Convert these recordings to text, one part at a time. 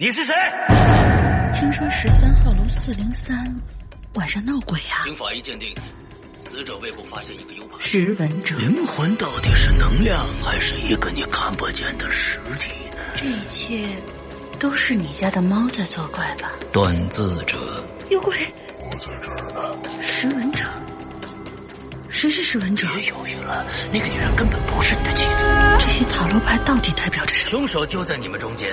你是谁？听说十三号楼四零三晚上闹鬼啊！经法医鉴定，死者胃部发现一个 U 盘。识文者，灵魂到底是能量，还是一个你看不见的实体呢？这一切都是你家的猫在作怪吧？断字者，有鬼！我在这儿呢。识文者，谁是识文者？别犹豫了，那个女人根本不是你的妻子。这些塔罗牌到底代表着什么？凶手就在你们中间，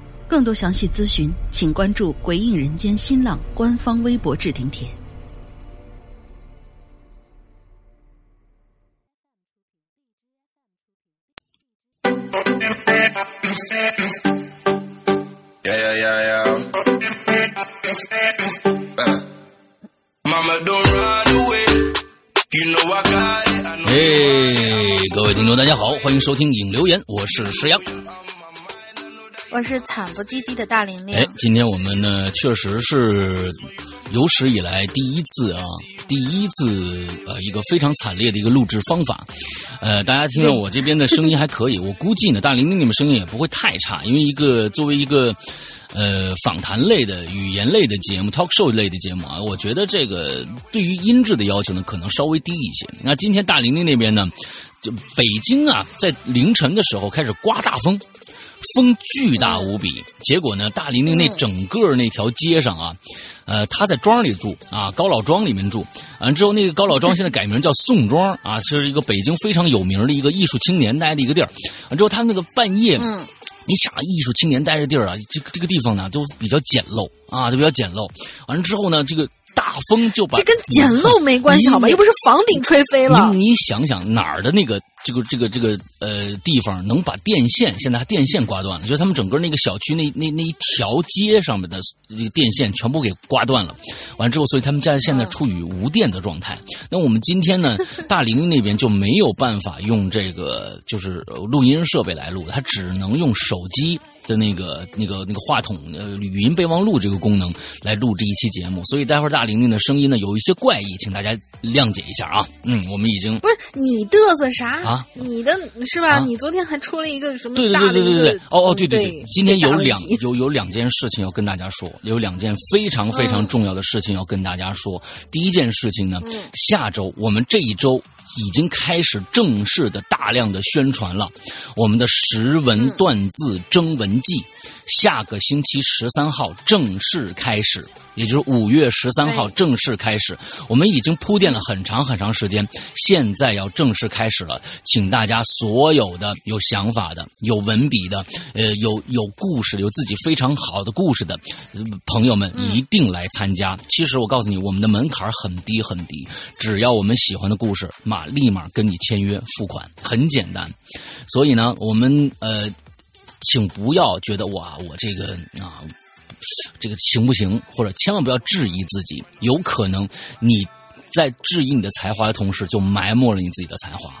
更多详细咨询，请关注“鬼影人间”新浪官方微博置顶帖。哎，各位听众，大家好，欢迎收听影留言，我是石阳。我是惨不唧唧的大玲玲。哎，今天我们呢，确实是有史以来第一次啊，第一次呃，一个非常惨烈的一个录制方法。呃，大家听到我这边的声音还可以，我估计呢，大玲玲你们声音也不会太差，因为一个作为一个。呃，访谈类的、语言类的节目、talk show 类的节目啊，我觉得这个对于音质的要求呢，可能稍微低一些。那今天大玲玲那边呢，就北京啊，在凌晨的时候开始刮大风，风巨大无比。结果呢，大玲玲那整个那条街上啊，呃，她在庄里住啊，高老庄里面住。完之后，那个高老庄现在改名叫宋庄啊，是一个北京非常有名的一个艺术青年待的一个地儿。完之后，他那个半夜。嗯你想啊，艺术青年待的地儿啊，这个这个地方呢都比较简陋啊，都比较简陋。完了之后呢，这个大风就把这跟简陋没关系好吧？又不是房顶吹飞了。你你想想哪儿的那个这个这个这个呃地方能把电线现在还电线刮断了？就是他们整个那个小区那那那一条街上面的这个电线全部给刮断了。完了之后，所以他们家现在处于无电的状态。那我们今天呢，大玲玲那边就没有办法用这个就是录音设备来录，他只能用手机。的那个、那个、那个话筒呃语音备忘录这个功能来录这一期节目，所以待会儿大玲玲的声音呢有一些怪异，请大家谅解一下啊。嗯，我们已经不是你嘚瑟啥啊？你的是吧？啊你昨天还出了一个什么对对大的一个对对对对，哦哦对对对，今天有两有有两件事情要跟大家说，有两件非常非常重要的事情要跟大家说。第一件事情呢，嗯下周我们这一周。已经开始正式的大量的宣传了，我们的识文断字征文季，下个星期十三号正式开始，也就是五月十三号正式开始。我们已经铺垫了很长很长时间，现在要正式开始了，请大家所有的有想法的、有文笔的、呃有有故事、有自己非常好的故事的呃朋友们，一定来参加。其实我告诉你，我们的门槛很低很低，只要我们喜欢的故事，马立马跟你签约付款，很简单。所以呢，我们呃，请不要觉得哇，我这个啊。这个行不行？或者千万不要质疑自己，有可能你在质疑你的才华的同时，就埋没了你自己的才华。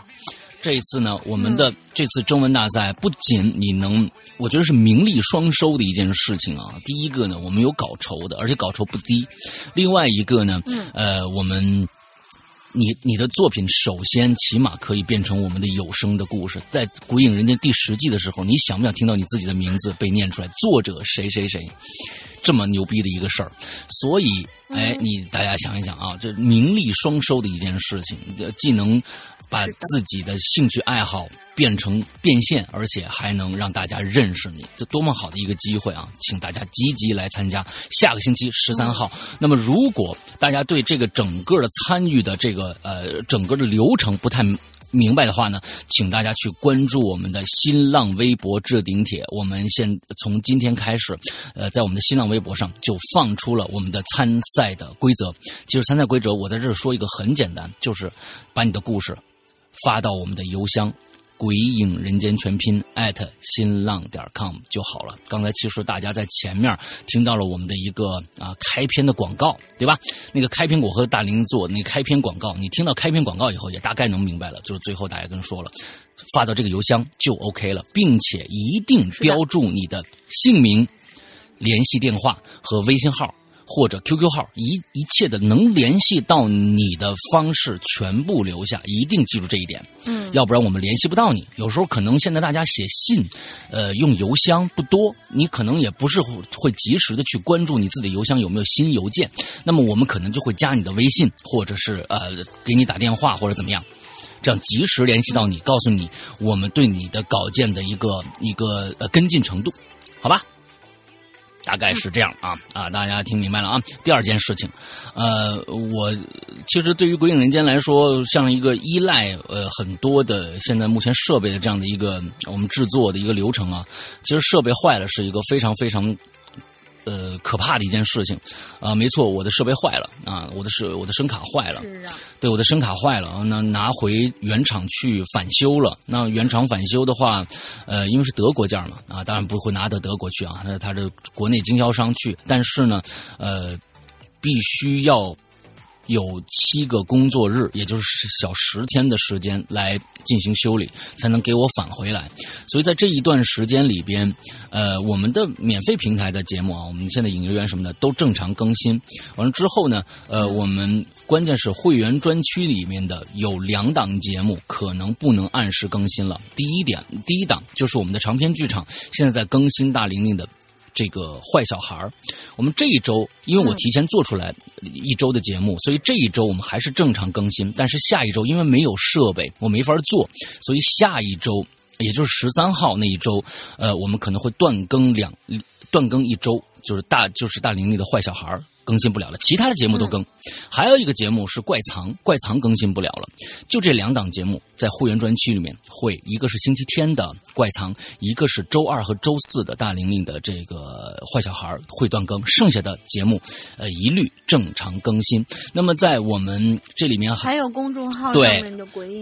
这一次呢，我们的这次征文大赛不仅你能，我觉得是名利双收的一件事情啊。第一个呢，我们有稿酬的，而且稿酬不低；另外一个呢，呃，我们。你你的作品首先起码可以变成我们的有声的故事，在《鬼影人间》第十季的时候，你想不想听到你自己的名字被念出来？作者谁谁谁，这么牛逼的一个事儿，所以，哎，你大家想一想啊，这名利双收的一件事情，既能。把自己的兴趣爱好变成变现，而且还能让大家认识你，这多么好的一个机会啊！请大家积极来参加。下个星期十三号，那么如果大家对这个整个的参与的这个呃整个的流程不太明白的话呢，请大家去关注我们的新浪微博置顶帖。我们现从今天开始，呃，在我们的新浪微博上就放出了我们的参赛的规则。其实参赛规则我在这儿说一个很简单，就是把你的故事。发到我们的邮箱“鬼影人间全拼”新浪点 com 就好了。刚才其实大家在前面听到了我们的一个啊开篇的广告，对吧？那个开篇我和大林做那开篇广告，你听到开篇广告以后，也大概能明白了。就是最后大家跟说了，发到这个邮箱就 OK 了，并且一定标注你的姓名、联系电话和微信号。或者 QQ 号，一一切的能联系到你的方式全部留下，一定记住这一点。嗯，要不然我们联系不到你。有时候可能现在大家写信，呃，用邮箱不多，你可能也不是会及时的去关注你自己邮箱有没有新邮件。那么我们可能就会加你的微信，或者是呃给你打电话或者怎么样，这样及时联系到你，告诉你我们对你的稿件的一个一个呃跟进程度，好吧？大概是这样啊啊，大家听明白了啊。第二件事情，呃，我其实对于《鬼影人间》来说，像一个依赖呃很多的现在目前设备的这样的一个我们制作的一个流程啊，其实设备坏了是一个非常非常。呃，可怕的一件事情，啊，没错，我的设备坏了啊，我的设我的声卡坏了，啊，对，我的声卡坏了，那拿回原厂去返修了。那原厂返修的话，呃，因为是德国件嘛，啊，当然不会拿到德国去啊，那他的国内经销商去，但是呢，呃，必须要。有七个工作日，也就是小十天的时间来进行修理，才能给我返回来。所以在这一段时间里边，呃，我们的免费平台的节目啊，我们现在影乐园什么的都正常更新。完了之后呢，呃，我们关键是会员专区里面的有两档节目可能不能按时更新了。第一点，第一档就是我们的长篇剧场，现在在更新大玲玲的。这个坏小孩我们这一周因为我提前做出来一周的节目，所以这一周我们还是正常更新。但是下一周因为没有设备，我没法做，所以下一周也就是十三号那一周，呃，我们可能会断更两断更一周，就是大就是大玲玲的坏小孩更新不了了，其他的节目都更。还有一个节目是怪藏，怪藏更新不了了。就这两档节目在会员专区里面会，一个是星期天的怪藏，一个是周二和周四的大玲玲的这个坏小孩会断更，剩下的节目呃一律正常更新。那么在我们这里面还有公众号对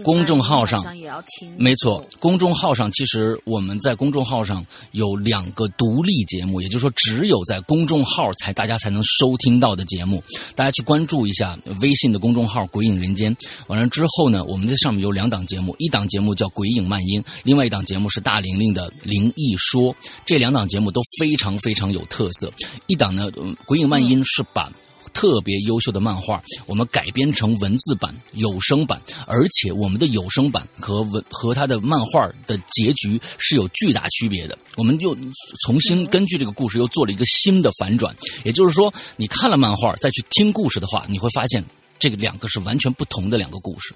公众号上也要听，没错，公众号上其实我们在公众号上有两个独立节目，也就是说只有在公众号才大家才能收听。到的节目，大家去关注一下微信的公众号“鬼影人间”。完了之后呢，我们在上面有两档节目，一档节目叫《鬼影漫音》，另外一档节目是大玲玲的《灵异说》。这两档节目都非常非常有特色。一档呢，《鬼影漫音》是把。特别优秀的漫画，我们改编成文字版、有声版，而且我们的有声版和文和他的漫画的结局是有巨大区别的。我们又重新根据这个故事又做了一个新的反转，也就是说，你看了漫画再去听故事的话，你会发现这个两个是完全不同的两个故事。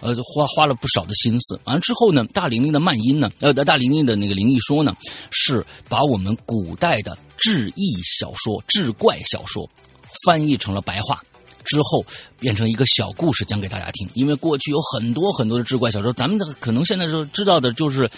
呃，花花了不少的心思。完了之后呢，大玲玲的漫音呢，呃，大玲玲的那个灵异说呢，是把我们古代的志异小说、志怪小说。翻译成了白话之后，变成一个小故事讲给大家听。因为过去有很多很多的志怪小说，咱们的可能现在就知道的就是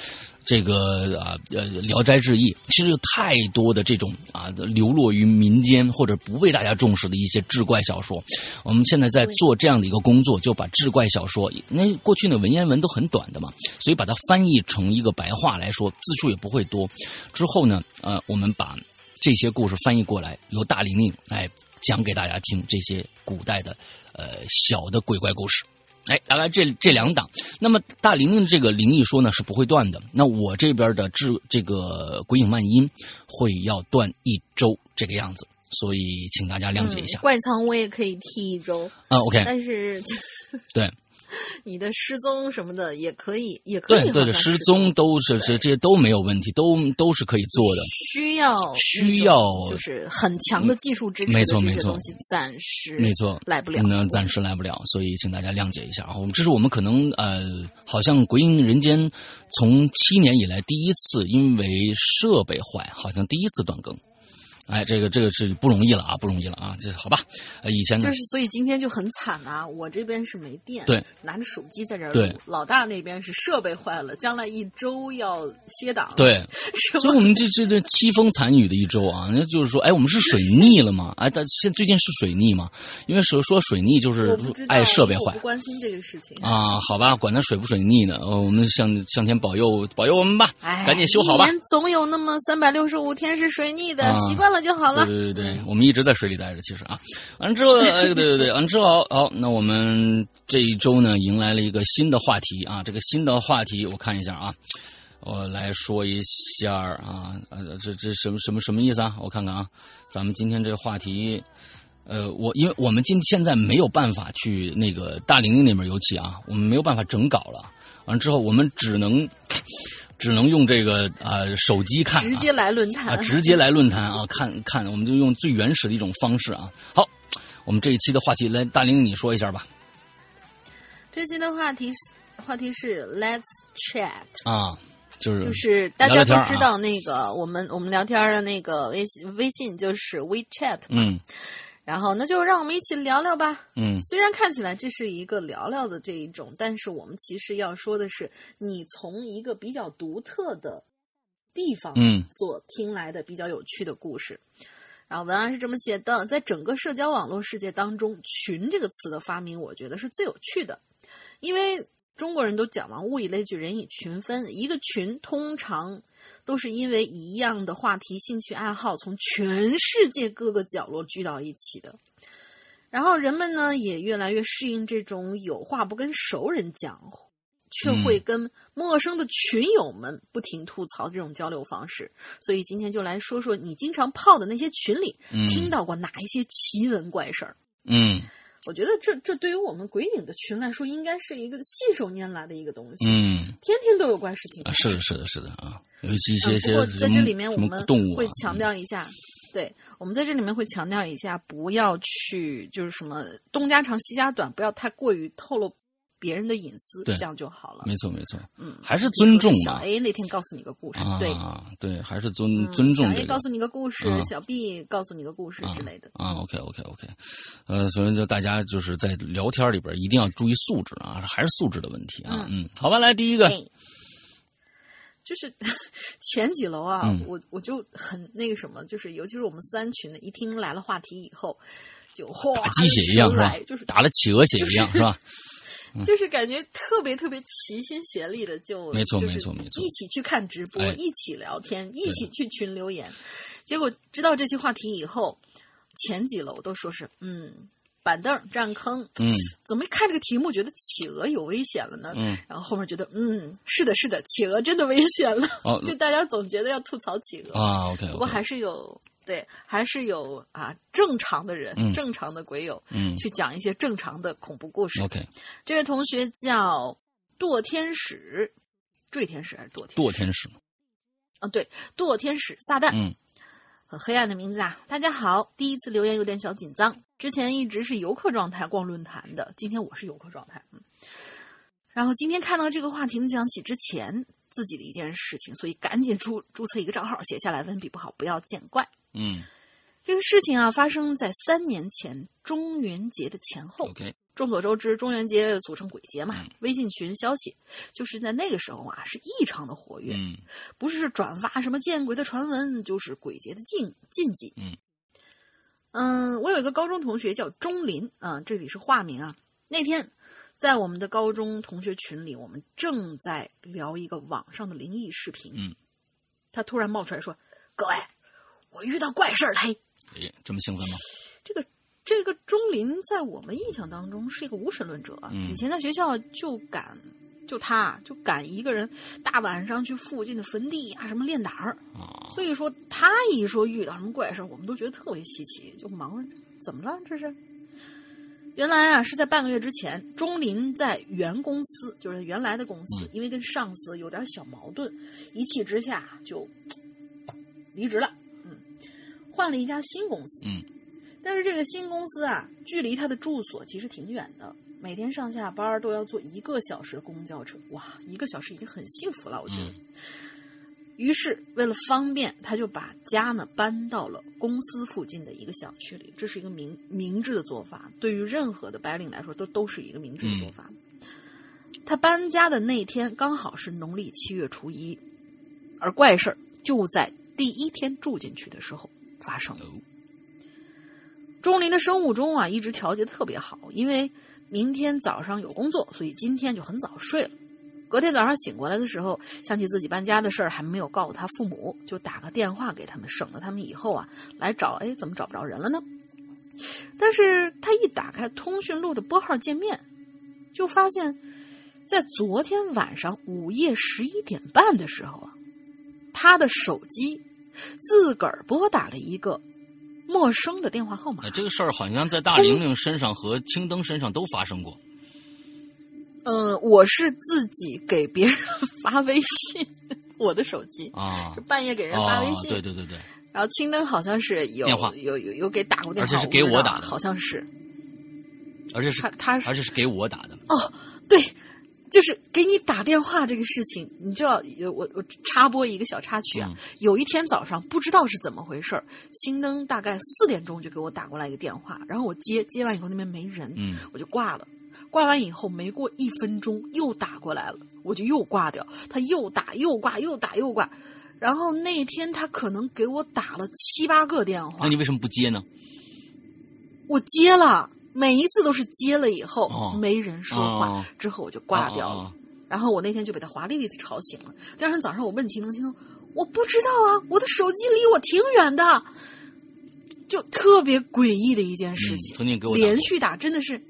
这个啊呃《聊斋志异》。其实有太多的这种啊流落于民间或者不被大家重视的一些志怪小说。我们现在在做这样的一个工作，就把志怪小说，那过去的文言文都很短的嘛，所以把它翻译成一个白话来说，字数也不会多。之后呢，呃，我们把这些故事翻译过来，由大玲玲来。讲给大家听这些古代的呃小的鬼怪故事哎，大概这这两档。那么大玲玲这个灵异说呢是不会断的，那我这边的这这个鬼影漫音会要断一周这个样子，所以请大家谅解一下。嗯、怪仓我也可以踢一周啊，OK，但是对。你的失踪什么的也可以，也可以。对对对，失踪都是这这些都没有问题，都都是可以做的。需要需要就是很强的技术支持，没错没错，东西暂时没错来不了，那暂时来不了，所以请大家谅解一下啊。我们这是我们可能呃，好像《鬼影人间》从七年以来第一次因为设备坏，好像第一次断更。哎，这个这个是不容易了啊，不容易了啊，这好吧？呃，以前就是，所以今天就很惨啊。我这边是没电，对，拿着手机在这儿对。老大那边是设备坏了，将来一周要歇档。对，所以我们这这这凄风惨雨的一周啊，那就是说，哎，我们是水逆了吗？哎，但现最近是水逆吗？因为说说水逆就是爱设备坏，不关心这个事情啊。好吧，管它水不水逆呢，我们向向天保佑保佑我们吧，哎赶紧修好吧。总有那么三百六十五天是水逆的，习惯了就好了。对对对，我们一直在水里待着，其实啊，完了之后，哎，对对对，完了之后，好，那我们这一周呢，迎来了一个新的话题啊，这个新的话题，我看一下啊，我来说一下啊，呃，这这什么什么什么意思啊？我看看啊，咱们今天这个话题，呃，我因为我们今现在没有办法去那个大玲玲那边尤其啊，我们没有办法整稿了，完了之后，我们只能。只能用这个啊手机看，直接来论坛啊，直接来论坛啊，看看，我们就用最原始的一种方式啊。好，我们这一期的话题来，大玲你说一下吧。这期的话题话题是 Let's Chat 啊，就是就是大家都知道那个我们我们聊天的那个微信微信就是 WeChat 嗯。然后，那就让我们一起聊聊吧。嗯，虽然看起来这是一个聊聊的这一种，但是我们其实要说的是，你从一个比较独特的地方，嗯，所听来的比较有趣的故事。然后文案是这么写的：在整个社交网络世界当中，“群”这个词的发明，我觉得是最有趣的，因为中国人都讲嘛，“物以类聚，人以群分”，一个群通常。都是因为一样的话题、兴趣爱好，从全世界各个角落聚到一起的。然后人们呢，也越来越适应这种有话不跟熟人讲，却会跟陌生的群友们不停吐槽这种交流方式。所以今天就来说说你经常泡的那些群里，听到过哪一些奇闻怪事儿？嗯。我觉得这这对于我们鬼影的群来说，应该是一个信手拈来的一个东西。嗯，天天都有怪事情。啊是的，是的，是的啊，尤其一些些不过在这里面，我们会强调一下，对我们在这里面会强调一下，不要去就是什么东家长西家短，不要太过于透露。别人的隐私，这样就好了。没错，没错。嗯，还是尊重嘛。小 A 那天告诉你个故事，对对，还是尊尊重。小 A 告诉你个故事，小 B 告诉你个故事之类的。啊，OK，OK，OK。呃，所以就大家就是在聊天里边一定要注意素质啊，还是素质的问题啊。嗯，好吧，来第一个，就是 前几楼啊，我我就很那个什么，就是尤其是我们三群的，一听来了话题以后，就哗，打鸡血一样是吧？就是打了企鹅血一样是吧？就是感觉特别特别齐心协力的，就没错没错没错，一起去看直播，一起聊天，一起去群留言。结果知道这些话题以后，前几楼都说是嗯，板凳占坑，嗯，怎么一看这个题目觉得企鹅有危险了呢？嗯，然后后面觉得嗯，是的，是的，企鹅真的危险了。哦，就大家总觉得要吐槽企鹅啊，OK，不过还是有。对，还是有啊，正常的人，正常的鬼友，嗯，去讲一些正常的恐怖故事。OK，这位同学叫堕天使，坠天使还是堕天？堕天使。啊，对，堕天使撒旦，嗯，很黑暗的名字啊。大家好，第一次留言有点小紧张，之前一直是游客状态逛论坛的，今天我是游客状态，嗯。然后今天看到这个话题呢，讲起之前自己的一件事情，所以赶紧注注册一个账号，写下来，文笔不好不要见怪。嗯，这个事情啊，发生在三年前中元节的前后。OK，众所周知，中元节俗称鬼节嘛。微信群消息就是在那个时候啊，是异常的活跃。嗯，不是转发什么见鬼的传闻，就是鬼节的禁禁忌。嗯嗯，我有一个高中同学叫钟林啊，这里是化名啊。那天在我们的高中同学群里，我们正在聊一个网上的灵异视频。嗯，他突然冒出来说：“各位。”我遇到怪事儿了，嘿！哎，这么兴奋吗？这个这个钟林在我们印象当中是一个无神论者，嗯以前在学校就敢，就他就敢一个人大晚上去附近的坟地啊什么练胆儿，啊，所以说他一说遇到什么怪事儿，我们都觉得特别稀奇，就忙问怎么了这是。原来啊，是在半个月之前，钟林在原公司，就是原来的公司，嗯因为跟上司有点小矛盾，一气之下就离职了。嗯，换了一家新公司。嗯，但是这个新公司啊，距离他的住所其实挺远的，每天上下班都要坐一个小时的公交车。哇，一个小时已经很幸福了，我觉得。嗯于是为了方便，他就把家呢搬到了公司附近的一个小区里。这是一个明明智的做法，对于任何的白领来说，都都是一个明智的做法。他搬家的那天刚好是农历七月初一，而怪事儿就在第一天住进去的时候发生。钟林的生物钟啊，一直调节特别好，因为明天早上有工作，所以今天就很早睡了。隔天早上醒过来的时候，想起自己搬家的事儿还没有告诉他父母，就打个电话给他们，省得他们以后啊来找，哎，怎么找不着人了呢？但是他一打开通讯录的拨号界面，就发现，在昨天晚上午夜十一点半的时候啊，他的手机自个儿拨打了一个陌生的电话号码哎，。这个事儿好像在大玲玲身上和青灯身上都发生过。嗯，我是自己给别人发微信，我的手机啊是半夜给人发微信，哦对对对对，然后青灯好像是有电话有有有给打过电话，而且是给我打的好像是而且是他而且是给我打的。哦，对，就是给你打电话这个事情，你知道，我我插播一个小插曲啊。嗯有一天早上不知道是怎么回事儿，青灯大概四点钟就给我打过来一个电话，然后我接接完以后那边没人，嗯我就挂了。挂完以后没过一分钟又打过来了，我就又挂掉，他又打又挂又打又挂，然后那天他可能给我打了七八个电话那，你为什么不接呢？我接了，每一次都是接了以后、哦没人说话，哦之后我就挂掉了。然后我那天就被他华丽丽的吵醒了。第二天早上我问秦能，秦能我不知道啊，我的手机离我挺远的，就特别诡异的一件事情。嗯曾经给我连续打，真的是，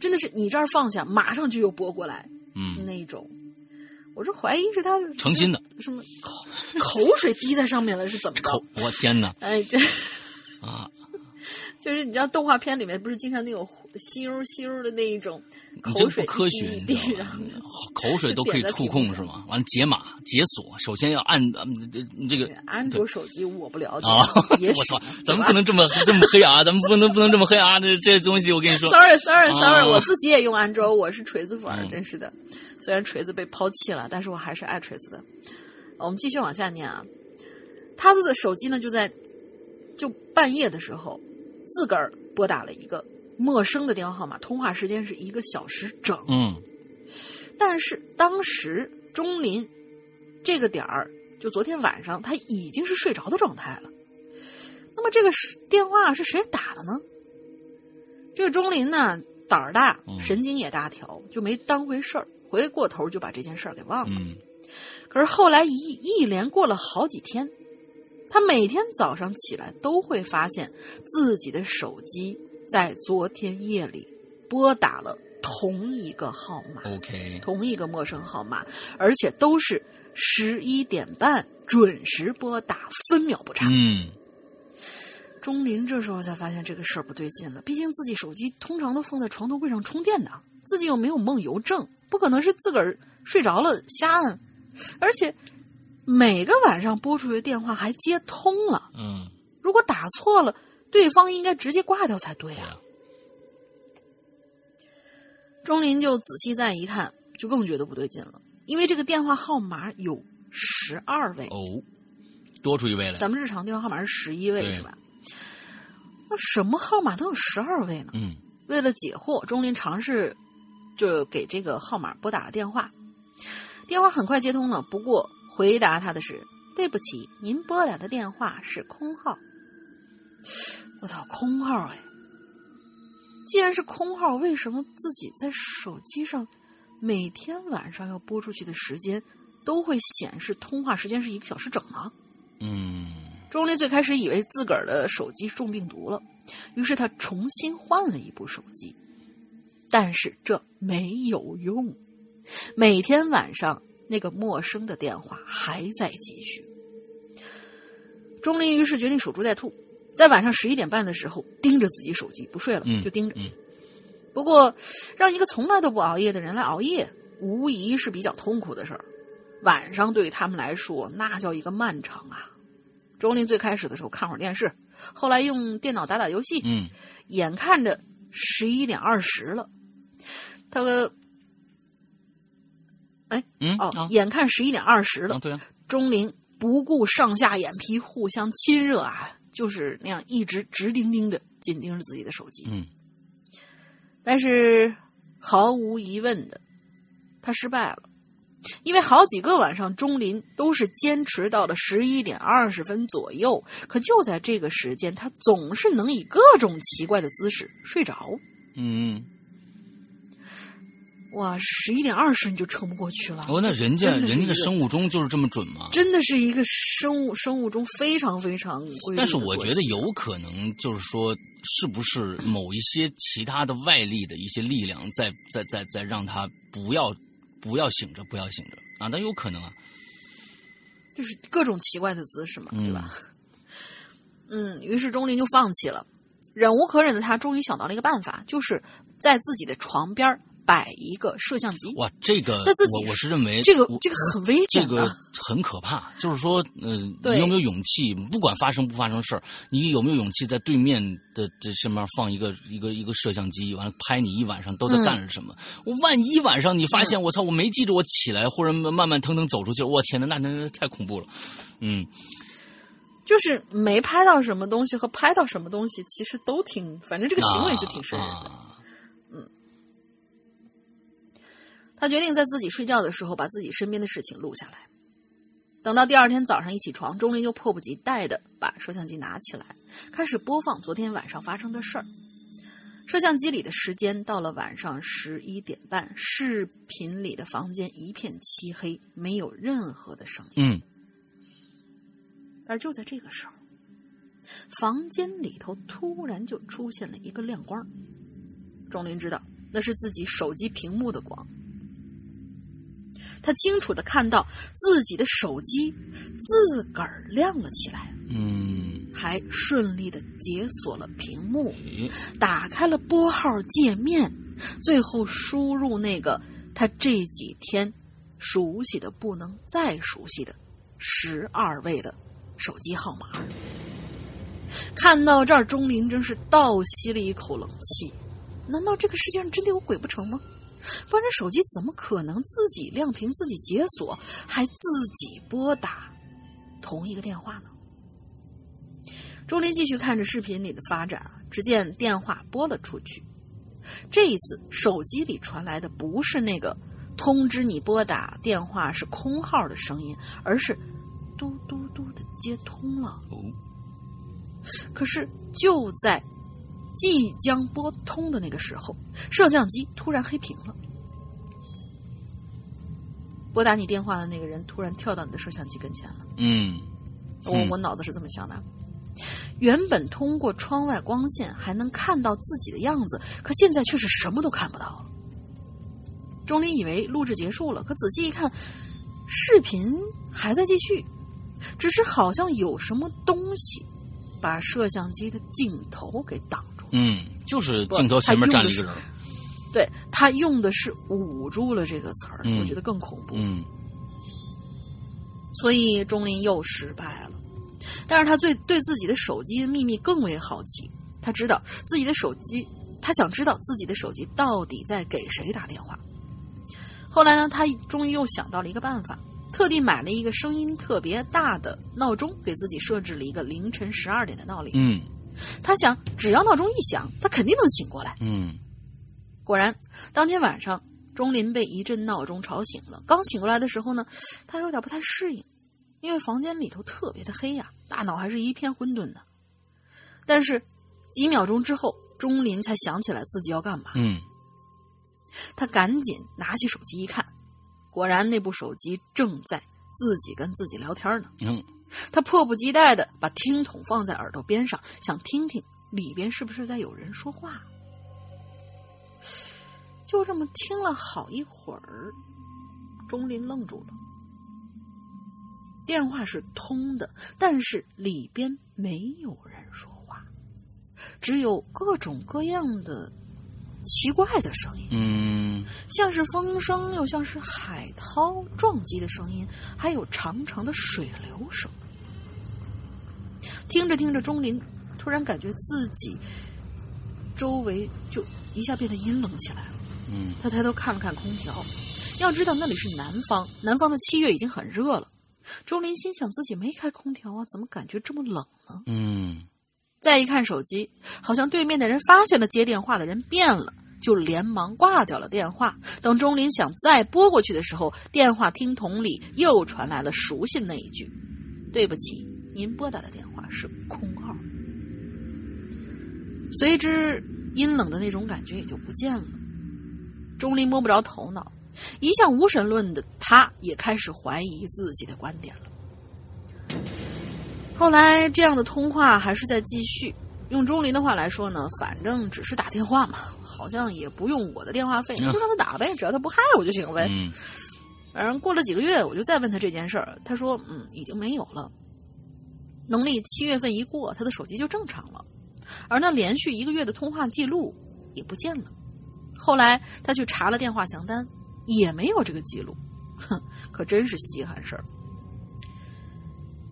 真的是你这儿放下，马上就又拨过来嗯，那一种。我是怀疑是他诚心的什么口口水滴在上面了，是怎么着？口，我天哪哎，这啊！就是你知道动画片里面不是经常那种吸溜吸溜的那一种口水不科学？口水都可以触控是吗？完了解码解锁，首先要按嗯这个安卓手机我不了解，啊！我操，咱们不能这么这么黑啊！咱们不能不能这么黑啊！这这东西我跟你说，Sorry Sorry Sorry，、啊我自己也用安卓，我是锤子粉真是的。虽然锤子被抛弃了，但是我还是爱锤子的。我们继续往下念啊，他的手机呢就在就半夜的时候，自个儿拨打了一个陌生的电话号码，通话时间是一个小时整。嗯但是当时钟林这个点儿，就昨天晚上他已经是睡着的状态了。那么这个电话是谁打的呢？这个钟林呢胆儿大，嗯神经也大条，就没当回事儿，回过头就把这件事儿给忘了。嗯可是后来一一连过了好几天，他每天早上起来都会发现自己的手机在昨天夜里拨打了同一个号码。，OK，同一个陌生号码，而且都是十一点半准时拨打，分秒不差。嗯钟林这时候才发现这个事儿不对劲了，毕竟自己手机通常都放在床头柜上充电的，自己又没有梦游症，不可能是自个儿睡着了瞎按，而且每个晚上拨出去的电话还接通了，嗯，如果打错了，对方应该直接挂掉才对啊。钟林就仔细再一看，就更觉得不对劲了，因为这个电话号码有十二位，哦，多出一位来，咱们日常电话号码是十一位是吧？那什么号码都有十二位呢？嗯。为了解惑，钟林尝试就给这个号码拨打了电话，电话很快接通了，不过回答他的是：“对不起，您拨打的电话是空号。”我操，空号哎！既然是空号，为什么自己在手机上每天晚上要拨出去的时间都会显示通话时间是一个小时整呢？嗯钟离最开始以为自个儿的手机中病毒了，于是他重新换了一部手机，但是这没有用。每天晚上，那个陌生的电话还在继续。钟林于是决定守株待兔，在晚上十一点半的时候盯着自己手机不睡了，嗯就盯着。嗯不过，让一个从来都不熬夜的人来熬夜，无疑是比较痛苦的事儿。晚上对于他们来说，那叫一个漫长啊。钟林最开始的时候看会儿电视，后来用电脑打打游戏，嗯眼看着十一点二十了，他个哦，嗯啊。眼看十一点二十了啊，，对啊，钟林不顾上下眼皮互相亲热啊，就是那样一直直盯盯的紧盯着自己的手机。嗯。但是毫无疑问的，他失败了，因为好几个晚上钟林都是坚持到了十一点二十分左右，可就在这个时间，他总是能以各种奇怪的姿势睡着。嗯，哇，十一点二十你就撑不过去了。哦，那人家人家的生物钟就是这么准吗？真的是一个生物生物钟非常非常规律但是我觉得有可能，就是说，是不是某一些其他的外力的一些力量在在在在让他不要不要醒着，不要醒着啊？那有可能啊，就是各种奇怪的姿势嘛，嗯对吧？嗯，于是钟灵就放弃了。忍无可忍的他终于想到了一个办法，就是在自己的床边儿摆一个摄像机。哇，这个在自己我我是认为这个这个很危这险这。个很可怕，就是说，嗯、对你有没有勇气？不管发生不发生事儿，你有没有勇气在对面的这上面放一个一个一个摄像机，完了拍你一晚上都在干着什么？我万一晚上你发现、我操，我没记着我起来，或者慢慢腾腾走出去，我天呐，那那那太恐怖了。嗯，就是没拍到什么东西和拍到什么东西，其实都挺，反正这个行为就挺瘆人的。啊他决定在自己睡觉的时候把自己身边的事情录下来。等到第二天早上一起床，钟林就迫不及待的把摄像机拿起来，开始播放昨天晚上发生的事儿。摄像机里的时间到了晚上十一点半，视频里的房间一片漆黑，没有任何的声音。嗯而就在这个时候，房间里头突然就出现了一个亮光。钟林知道那是自己手机屏幕的光。他清楚的看到自己的手机自个儿亮了起来，嗯，还顺利的解锁了屏幕，打开了拨号界面，最后输入那个他这几天熟悉的不能再熟悉的十二位的手机号码。看到这儿，钟林真是倒吸了一口冷气。难道这个世界上真的有鬼不成吗？不然这手机怎么可能自己亮屏、自己解锁，还自己拨打同一个电话呢？钟林继续看着视频里的发展啊，只见电话拨了出去。这一次，手机里传来的不是那个通知你拨打电话是空号的声音，而是嘟嘟嘟的接通了。哦，可是就在即将拨通的那个时候，摄像机突然黑屏了。拨打你电话的那个人突然跳到你的摄像机跟前了。嗯，我我脑子是这么想的。原本通过窗外光线还能看到自己的样子，可现在却是什么都看不到了。钟林以为录制结束了，可仔细一看，视频还在继续，只是好像有什么东西把摄像机的镜头给挡。嗯，就是镜头前面站了一个人。对他用的是“捂住了”这个词儿，嗯我觉得更恐怖。嗯所以钟林又失败了。但是他对对自己的手机的秘密更为好奇，他知道自己的手机，他想知道自己的手机到底在给谁打电话。后来呢，他终于又想到了一个办法，特地买了一个声音特别大的闹钟，给自己设置了一个凌晨十二点的闹铃。嗯他想，只要闹钟一响，他肯定能醒过来。嗯果然，当天晚上，钟林被一阵闹钟吵醒了。刚醒过来的时候呢，他有点不太适应，因为房间里头特别的黑呀、大脑还是一片混沌的。但是几秒钟之后，钟林才想起来自己要干嘛。嗯他赶紧拿起手机一看，果然那部手机正在自己跟自己聊天呢。嗯他迫不及待的把听筒放在耳朵边上，想听听里边是不是在有人说话。就这么听了好一会儿，钟林愣住了。电话是通的，但是里边没有人说话，只有各种各样的奇怪的声音。嗯像是风声，又像是海涛撞击的声音，还有长长的水流声。听着听着，钟林突然感觉自己周围就一下变得阴冷起来了。嗯他抬头看了看空调，要知道那里是南方，南方的七月已经很热了。钟林心想自己没开空调啊，怎么感觉这么冷呢？嗯再一看手机，好像对面的人发现了接电话的人变了，就连忙挂掉了电话。等钟林想再拨过去的时候，电话听筒里又传来了熟悉那一句：“对不起，您拨打的电话是空号。”随之，阴冷的那种感觉也就不见了。钟林摸不着头脑，一向无神论的他，也开始怀疑自己的观点了。后来，这样的通话还是在继续。用钟林的话来说呢，反正只是打电话嘛，好像也不用我的电话费，嗯就让他打呗，只要他不害我就行呗。嗯反正过了几个月，我就再问他这件事儿，他说：“嗯，已经没有了。农历七月份一过，他的手机就正常了，而那连续一个月的通话记录也不见了。后来他去查了电话详单，也没有这个记录，哼，可真是稀罕事儿。”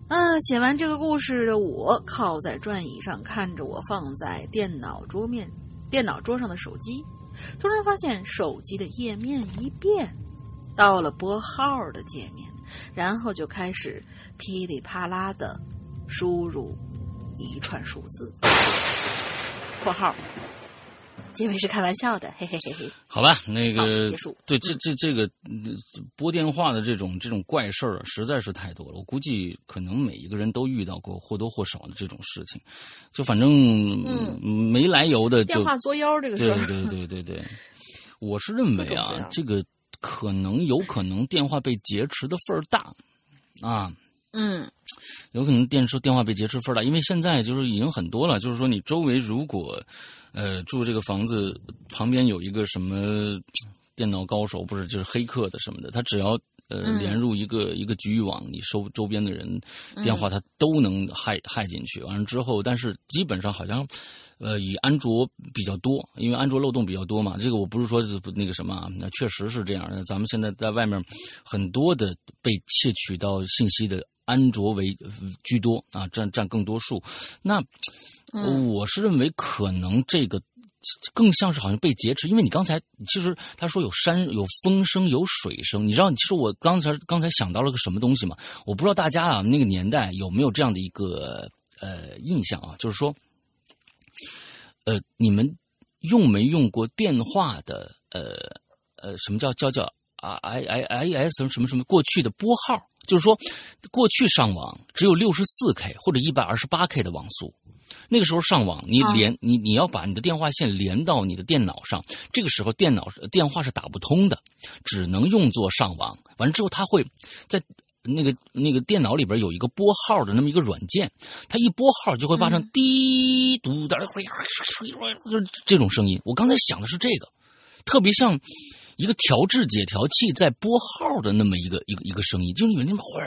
啊，写完这个故事的我靠在转椅上，看着我放在电脑桌面、电脑桌上的手机，突然发现手机的页面一变，到了拨号的界面，然后就开始噼里啪啦的输入一串数字（括号）。结尾是开玩笑的，嘿嘿嘿嘿。好吧，那个结束。对这这这个嗯拨电话的这种这种怪事儿啊，实在是太多了。我估计可能每一个人都遇到过或多或少的这种事情，就反正嗯。没来由的就电话作妖这个事对儿，对对对对对，我是认为啊，这个可能有可能电话被劫持的份儿大。啊。嗯。有可能电视电话被劫持份儿大，因为现在就是已经很多了，就是说你周围如果，呃，住这个房子旁边有一个什么电脑高手，不是就是黑客的什么的，他只要呃嗯连入一个、一个局域网，你收周边的人电话，他都能害害进去。完了之后，但是基本上好像。呃，以安卓比较多，因为安卓漏洞比较多嘛。这个我不是说那个什么啊，那确实是这样的。咱们现在在外面很多的被窃取到信息的安卓为居多啊，占占更多数。那、我是认为可能这个更像是好像被劫持，因为你刚才其实他说有山有风声有水声，你知道，其实我刚才刚才想到了个什么东西吗？我不知道大家啊那个年代有没有这样的一个呃印象啊，就是说。呃，你们用没用过电话的呃呃，什么叫叫叫啊 i i i s 什么什么过去的拨号？就是说，过去上网只有六十四 k 或者一百二十八 k 的网速。那个时候上网，你连、你你要把你的电话线连到你的电脑上，这个时候电脑电话是打不通的，只能用作上网。完了之后，它会在那个那个电脑里边有一个拨号的那么一个软件，它一拨号就会发生滴嘟的，就是这种声音。我刚才想的是这个，特别像一个调制解调器在拨号的那么一个一个一个声音，就是有那么会，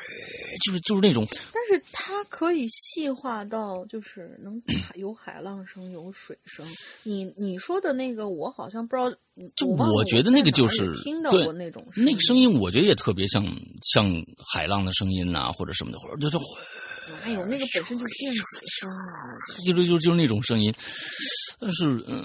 就是就是那种但是它可以细化到，就是能有海浪声，有水声。你你说的那个，我好像不知道，就我觉得那个就是听到对过那种那个声音，我觉得也特别像像海浪的声音呐、或者什么的，或者就是哪有那个本身就是电子声啊？就就就就是那种声音。但是，嗯、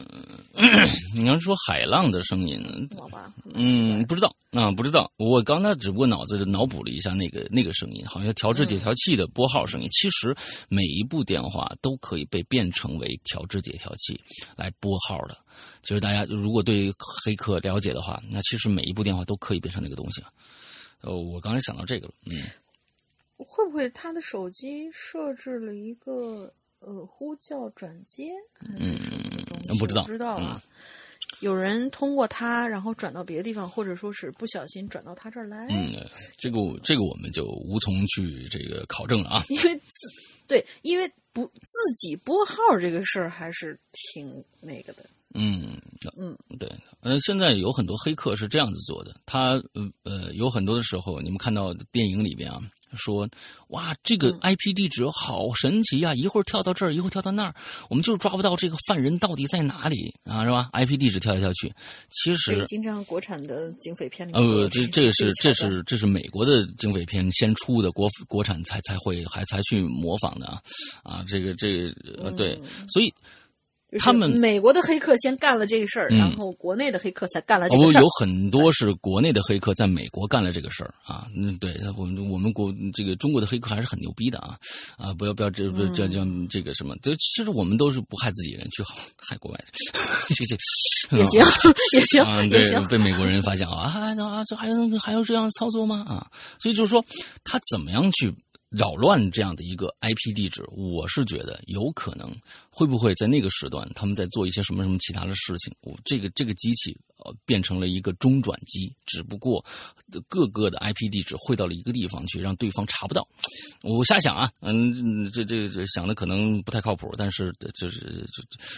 你要说海浪的声音，好吧，嗯，不知道啊，不知道。我刚才只不过脑子里脑补了一下那个那个声音，好像调制解调器的拨号声音。其实每一部电话都可以被变成为调制解调器来拨号的。其实大家如果对黑客了解的话，那其实每一部电话都可以变成那个东西啊。呃，我刚才想到这个了，嗯，会他的手机设置了一个呃呼叫转接？嗯嗯不知道不知道啊。有人通过他，然后转到别的地方，或者说是不小心转到他这儿来。嗯，这个这个我们就无从去这个考证了啊。因为自对，因为不自己拨号这个事儿还是挺那个的。嗯嗯，对，呃，现在有很多黑客是这样子做的，他呃呃，有很多的时候，你们看到电影里边啊，说哇，这个 IP 地址好神奇呀、一会儿跳到这儿，一会儿跳到那儿，我们就是抓不到这个犯人到底在哪里啊，是吧？IP 地址跳来跳去，其实对，经常国产的警匪片里呃，这这个是这是这是美国的警匪片先出的，国国产才才会还才去模仿的啊啊，这个这个呃对，所以就是他们美国的黑客先干了这个事儿，嗯然后国内的黑客才干了这哦，个事儿有。很多是国内的黑客在美国干了这个事儿啊，嗯，对，我们我们国这个中国的黑客还是很牛逼的啊啊，不要不要这不这这这个什么，这其实我们都是不害自己人，去害国外的，这这也行，也行，啊，也，行。被美国人发现啊，啊啊，这还有还有这样操作吗？啊，所以就是说，他怎么样去扰乱这样的一个 IP 地址？我是觉得有可能会不会在那个时段，他们在做一些什么什么其他的事情？我这个这个机器呃变成了一个中转机，只不过各个的 IP 地址汇到了一个地方去，让对方查不到。我瞎想啊，嗯，这这这想的可能不太靠谱，但是就是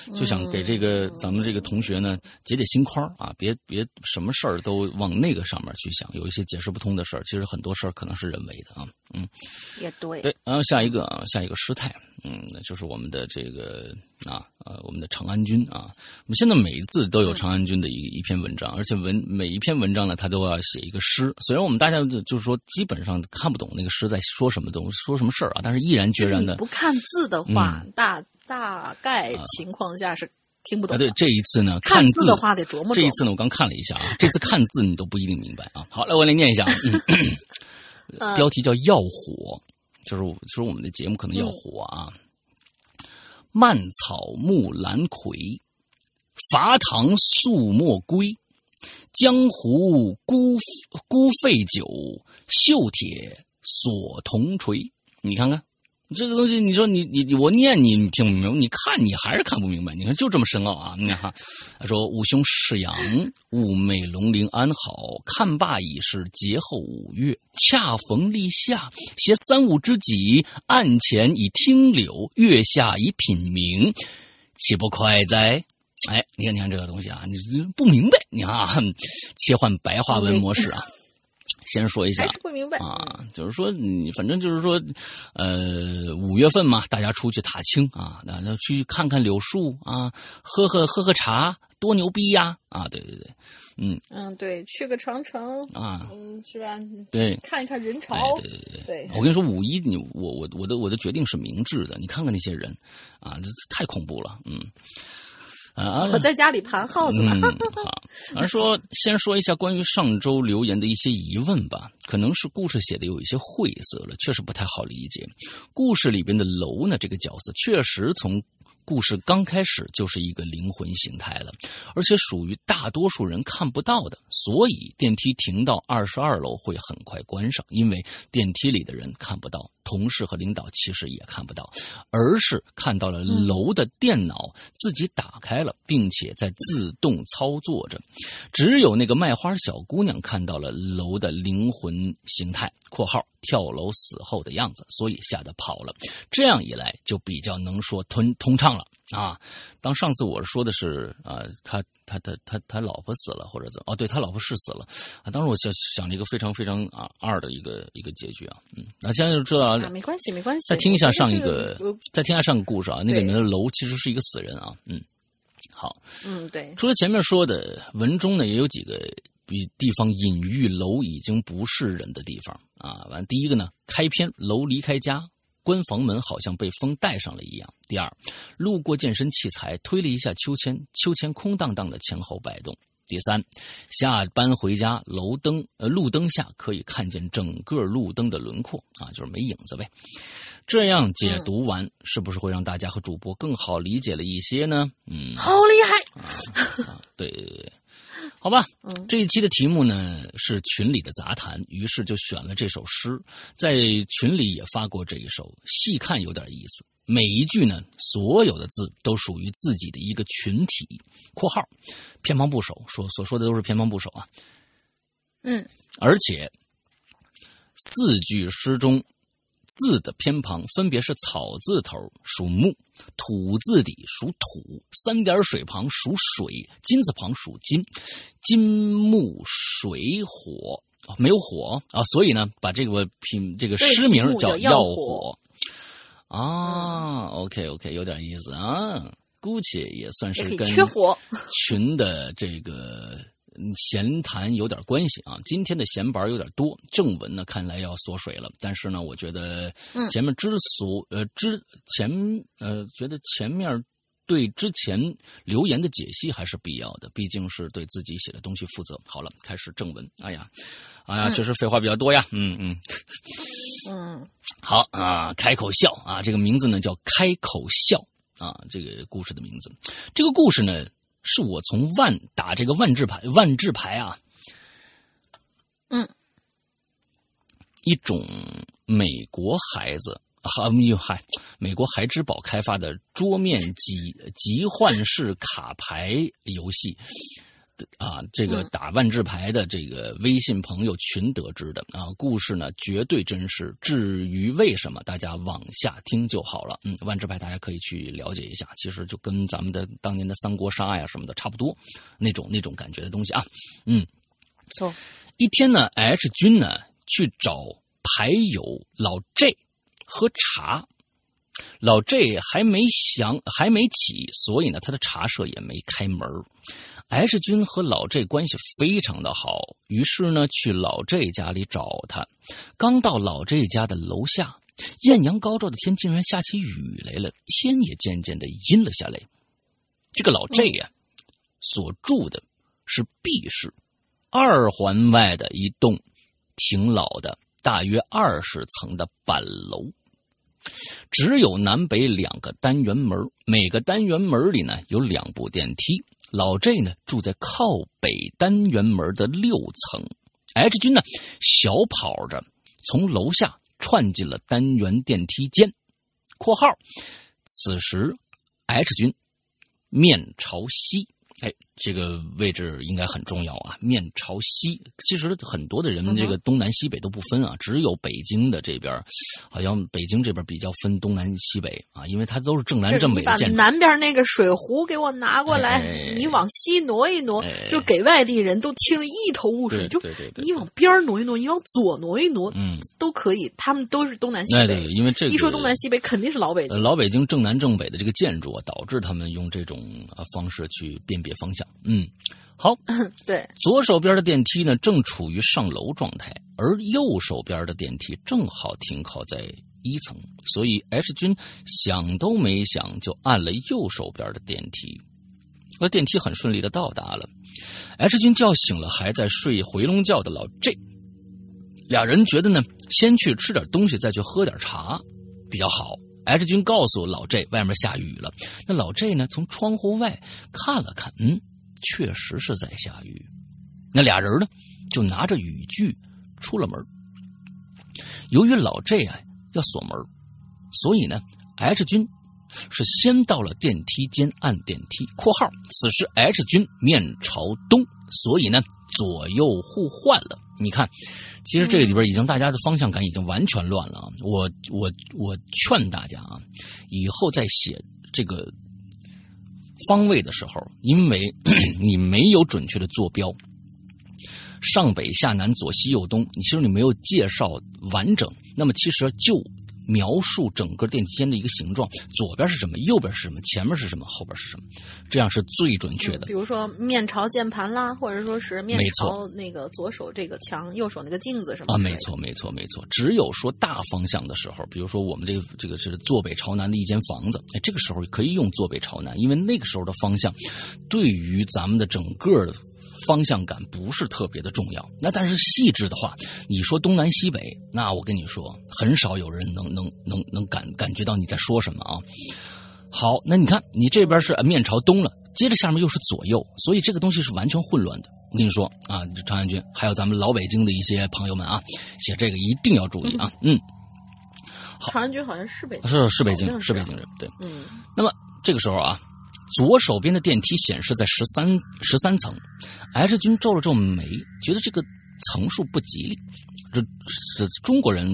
就就想给这个咱们这个同学呢解解心宽儿啊，别别什么事儿都往那个上面去想，有一些解释不通的事儿，其实很多事儿可能是人为的啊，嗯，也对，对，然后下一个啊，下一个师太，嗯，那就是我们的这个啊呃我们的长安君啊，我们现在每一次都有长安君的一一篇文章，而且文每一篇文章呢，他都要写一个诗，虽然我们大家就就是说基本上看不懂那个诗在说什么东西，说什么事儿啊，但是毅然决然的不看字的话，大大概情况下是听不懂啊，对，这一次呢，看字的话得琢磨。这一次呢，我刚看了一下啊，这次看字你都不一定明白啊。好，来我来念一下 标题叫“要火”，就是说我们的节目可能要火啊。蔓草木兰葵，伐唐素墨归。江湖孤孤废酒，锈铁锁铜锤。你看看。这个东西，你说你你我念你听不明白，你看你还是看不明白。你看就这么深奥啊！你看哈，他说吾兄是阳，寤寐龙陵安好，看罢已是节后五月，恰逢立夏，携三五知己，案前以听柳，月下以品茗，岂不快哉？哎，你看，你看这个东西啊，你不明白，你看啊，切换白话文模式啊。先说一下，不明白啊，就是说你反正就是说，呃，五月份嘛，大家出去踏青啊，那那去看看柳树啊，喝喝喝喝茶，多牛逼呀！啊，对对对，嗯嗯，对，去个长城啊，嗯，是吧？对，看一看人潮，哎、对对对对。我跟你说，五一你我我我的我的决定是明智的，你看看那些人，啊，这太恐怖了，嗯。啊！我在家里盘耗子。嗯，好。而说，先说一下关于上周留言的一些疑问吧。可能是故事写的有一些晦涩了，确实不太好理解。故事里边的楼呢，这个角色确实从故事刚开始就是一个灵魂形态了，而且属于大多数人看不到的。所以电梯停到二十二楼会很快关上，因为电梯里的人看不到。同事和领导其实也看不到，而是看到了楼的电脑自己打开了，并且在自动操作着。只有那个卖花小姑娘看到了楼的灵魂形态（括号跳楼死后的样子），所以吓得跑了。这样一来，就比较能说通通畅了啊。当上次我说的是啊，他他他他他老婆死了，或者怎么？哦，对他老婆是死了啊。当时我想想了一个非常非常啊二的一个一个结局啊。嗯，那现在就知道。啊，没关系，没关系。再听一下上一个，再听一下上个故事啊，那个里面的楼其实是一个死人啊。嗯，好，嗯，对。除了前面说的，文中呢也有几个比地方隐喻楼已经不是人的地方啊。完，第一个呢，开篇楼离开家，关房门好像被风带上了一样。第二，路过健身器材，推了一下秋千，秋千空荡荡的前后摆动。第三，下班回家，楼灯呃路灯下可以看见整个路灯的轮廓啊，就是没影子呗。这样解读完，嗯、是不是会让大家和主播更好理解了一些呢？嗯，好厉害啊！啊对对对，好吧。嗯，这一期的题目呢是群里的杂谈，于是就选了这首诗，在群里也发过这一首，细看有点意思。每一句呢，所有的字都属于自己的一个群体。（括号偏旁部首说所说的都是偏旁部首啊。）嗯，而且四句诗中字的偏旁分别是草字头属木，土字底属土，三点水旁属水，金字旁属金，金木水火没有火啊，所以呢，把这个品这个诗名叫对题目叫火啊。OK OK，有点意思啊，姑且也算是跟。群的这个嗯闲谈有点关系啊。今天的闲白有点多，正文呢看来要缩水了。但是呢，我觉得嗯前面之所呃之前呃觉得前面对之前留言的解析还是必要的，毕竟是对自己写的东西负责。好了，开始正文。哎呀，哎呀，嗯确实废话比较多呀。嗯嗯。嗯好啊，开口笑啊，这个名字呢叫开口笑啊，这个故事的名字。这个故事呢，是我从万打这个万智牌万智牌啊，嗯，一种美国孩子。哈，嗨，美国孩之宝开发的桌面集集换式卡牌游戏啊，这个嗯打万智牌的这个微信朋友群得知的啊，故事呢绝对真实。至于为什么，大家往下听就好了。嗯，万智牌大家可以去了解一下，其实就跟咱们的当年的三国杀呀什么的差不多，那种那种感觉的东西啊。嗯，错。一天呢，H 君呢去找牌友老 J 喝茶。老 J 还没想还没起，所以呢，他的茶社也没开门 H 君和老 J 关系非常的好，于是呢，去老 J 家里找他。刚到老 J 家的楼下，艳阳高照的天竟然下起雨来了，天也渐渐的阴了下来。这个老 J 呀、所住的是 B 市二环外的一栋挺老的，大约二十层的板楼。只有南北两个单元门，每个单元门里呢有两部电梯。老 J 呢住在靠北单元门的六层，H 君呢小跑着从楼下窜进了单元电梯间。（括号）此时 H 君面朝西，哎，这个位置应该很重要啊！面朝西，其实很多的人嗯这个东南西北都不分啊，只有北京的这边，好像北京这边比较分东南西北啊，因为它都是正南正北的建筑。南边那个水壶给我拿过来，哎你往西挪一挪，哎就给外地人都听着一头雾水。就你往边儿挪一挪，你往左挪一挪，嗯，都可以。他们都是东南西北。哎对对，因为这个一说东南西北，肯定是老北京。呃老北京正南正北的这个建筑啊，导致他们用这种呃方式去辨别方向。嗯，好，对，左手边的电梯呢，正处于上楼状态，而右手边的电梯正好停靠在一层，所以 H 君想都没想就按了右手边的电梯，那电梯很顺利的到达了。H 君叫醒了还在睡回笼觉的老 J，俩人觉得呢，先去吃点东西，再去喝点茶比较好。H 君告诉老 J，外面下雨了。那老 J 呢，从窗户外看了看，嗯，确实是在下雨。那俩人呢，就拿着雨具出了门。由于老 J 啊要锁门，所以呢，H 君是先到了电梯间按电梯（括号此时 H 君面朝东，所以呢左右互换了）。你看，其实这个里边已经大家的方向感已经完全乱了啊！我我我劝大家啊，以后再写这个方位的时候，因为 你没有准确的坐标，上北下南左西右东，你其实你没有介绍完整，那么其实就描述整个电梯间的一个形状，左边是什么，右边是什么，前面是什么，后边是什么，这样是最准确的比。如说面朝键盘啦，或者说是面朝那个左手这个墙，右手那个镜子什么啊，没错，没错，没错。只有说大方向的时候，比如说我们这个这个是坐北朝南的一间房子，哎，这个时候可以用坐北朝南，因为那个时候的方向对于咱们的整个的方向感不是特别的重要。那但是细致的话，你说东南西北，那我跟你说，很少有人能能能能感感觉到你在说什么啊。好，那你看你这边是呃面朝东了，接着下面又是左右，所以这个东西是完全混乱的。我跟你说啊，长安君，还有咱们老北京的一些朋友们啊，写这个一定要注意啊。嗯，长安君好像是北京，是是北京，是北京人。对，嗯那么这个时候啊，左手边的电梯显示在十三十三层，H 君皱了皱眉，觉得这个层数不吉利。这这中国人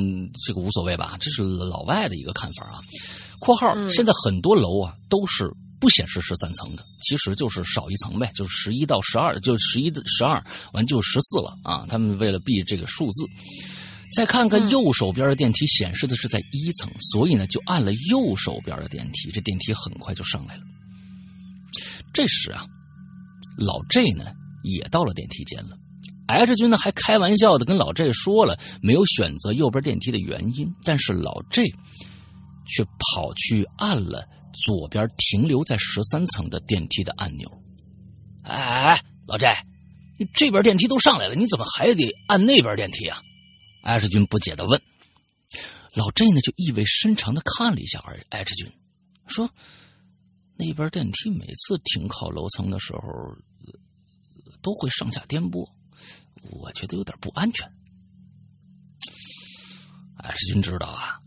这个无所谓吧，这是老外的一个看法啊。（括号嗯现在很多楼啊都是不显示十三层的，其实就是少一层呗，就是十一到十二，就十一的十二，完就十四了啊。他们为了避这个数字。再看看右手边的电梯，显示的是在一层，所以呢，就按了右手边的电梯，这电梯很快就上来了。这时啊，老 J 呢也到了电梯间了。H 君呢还开玩笑的跟老 J 说了没有选择右边电梯的原因，但是老 J 却跑去按了左边停留在十三层的电梯的按钮。哎哎哎，老 J，你这边电梯都上来了，你怎么还得按那边电梯啊？？H 君不解的问。老 J 呢就意味深长的看了一下艾世军，说：“那边电梯每次停靠楼层的时候，都会上下颠簸，我觉得有点不安全。”艾世军知道啊，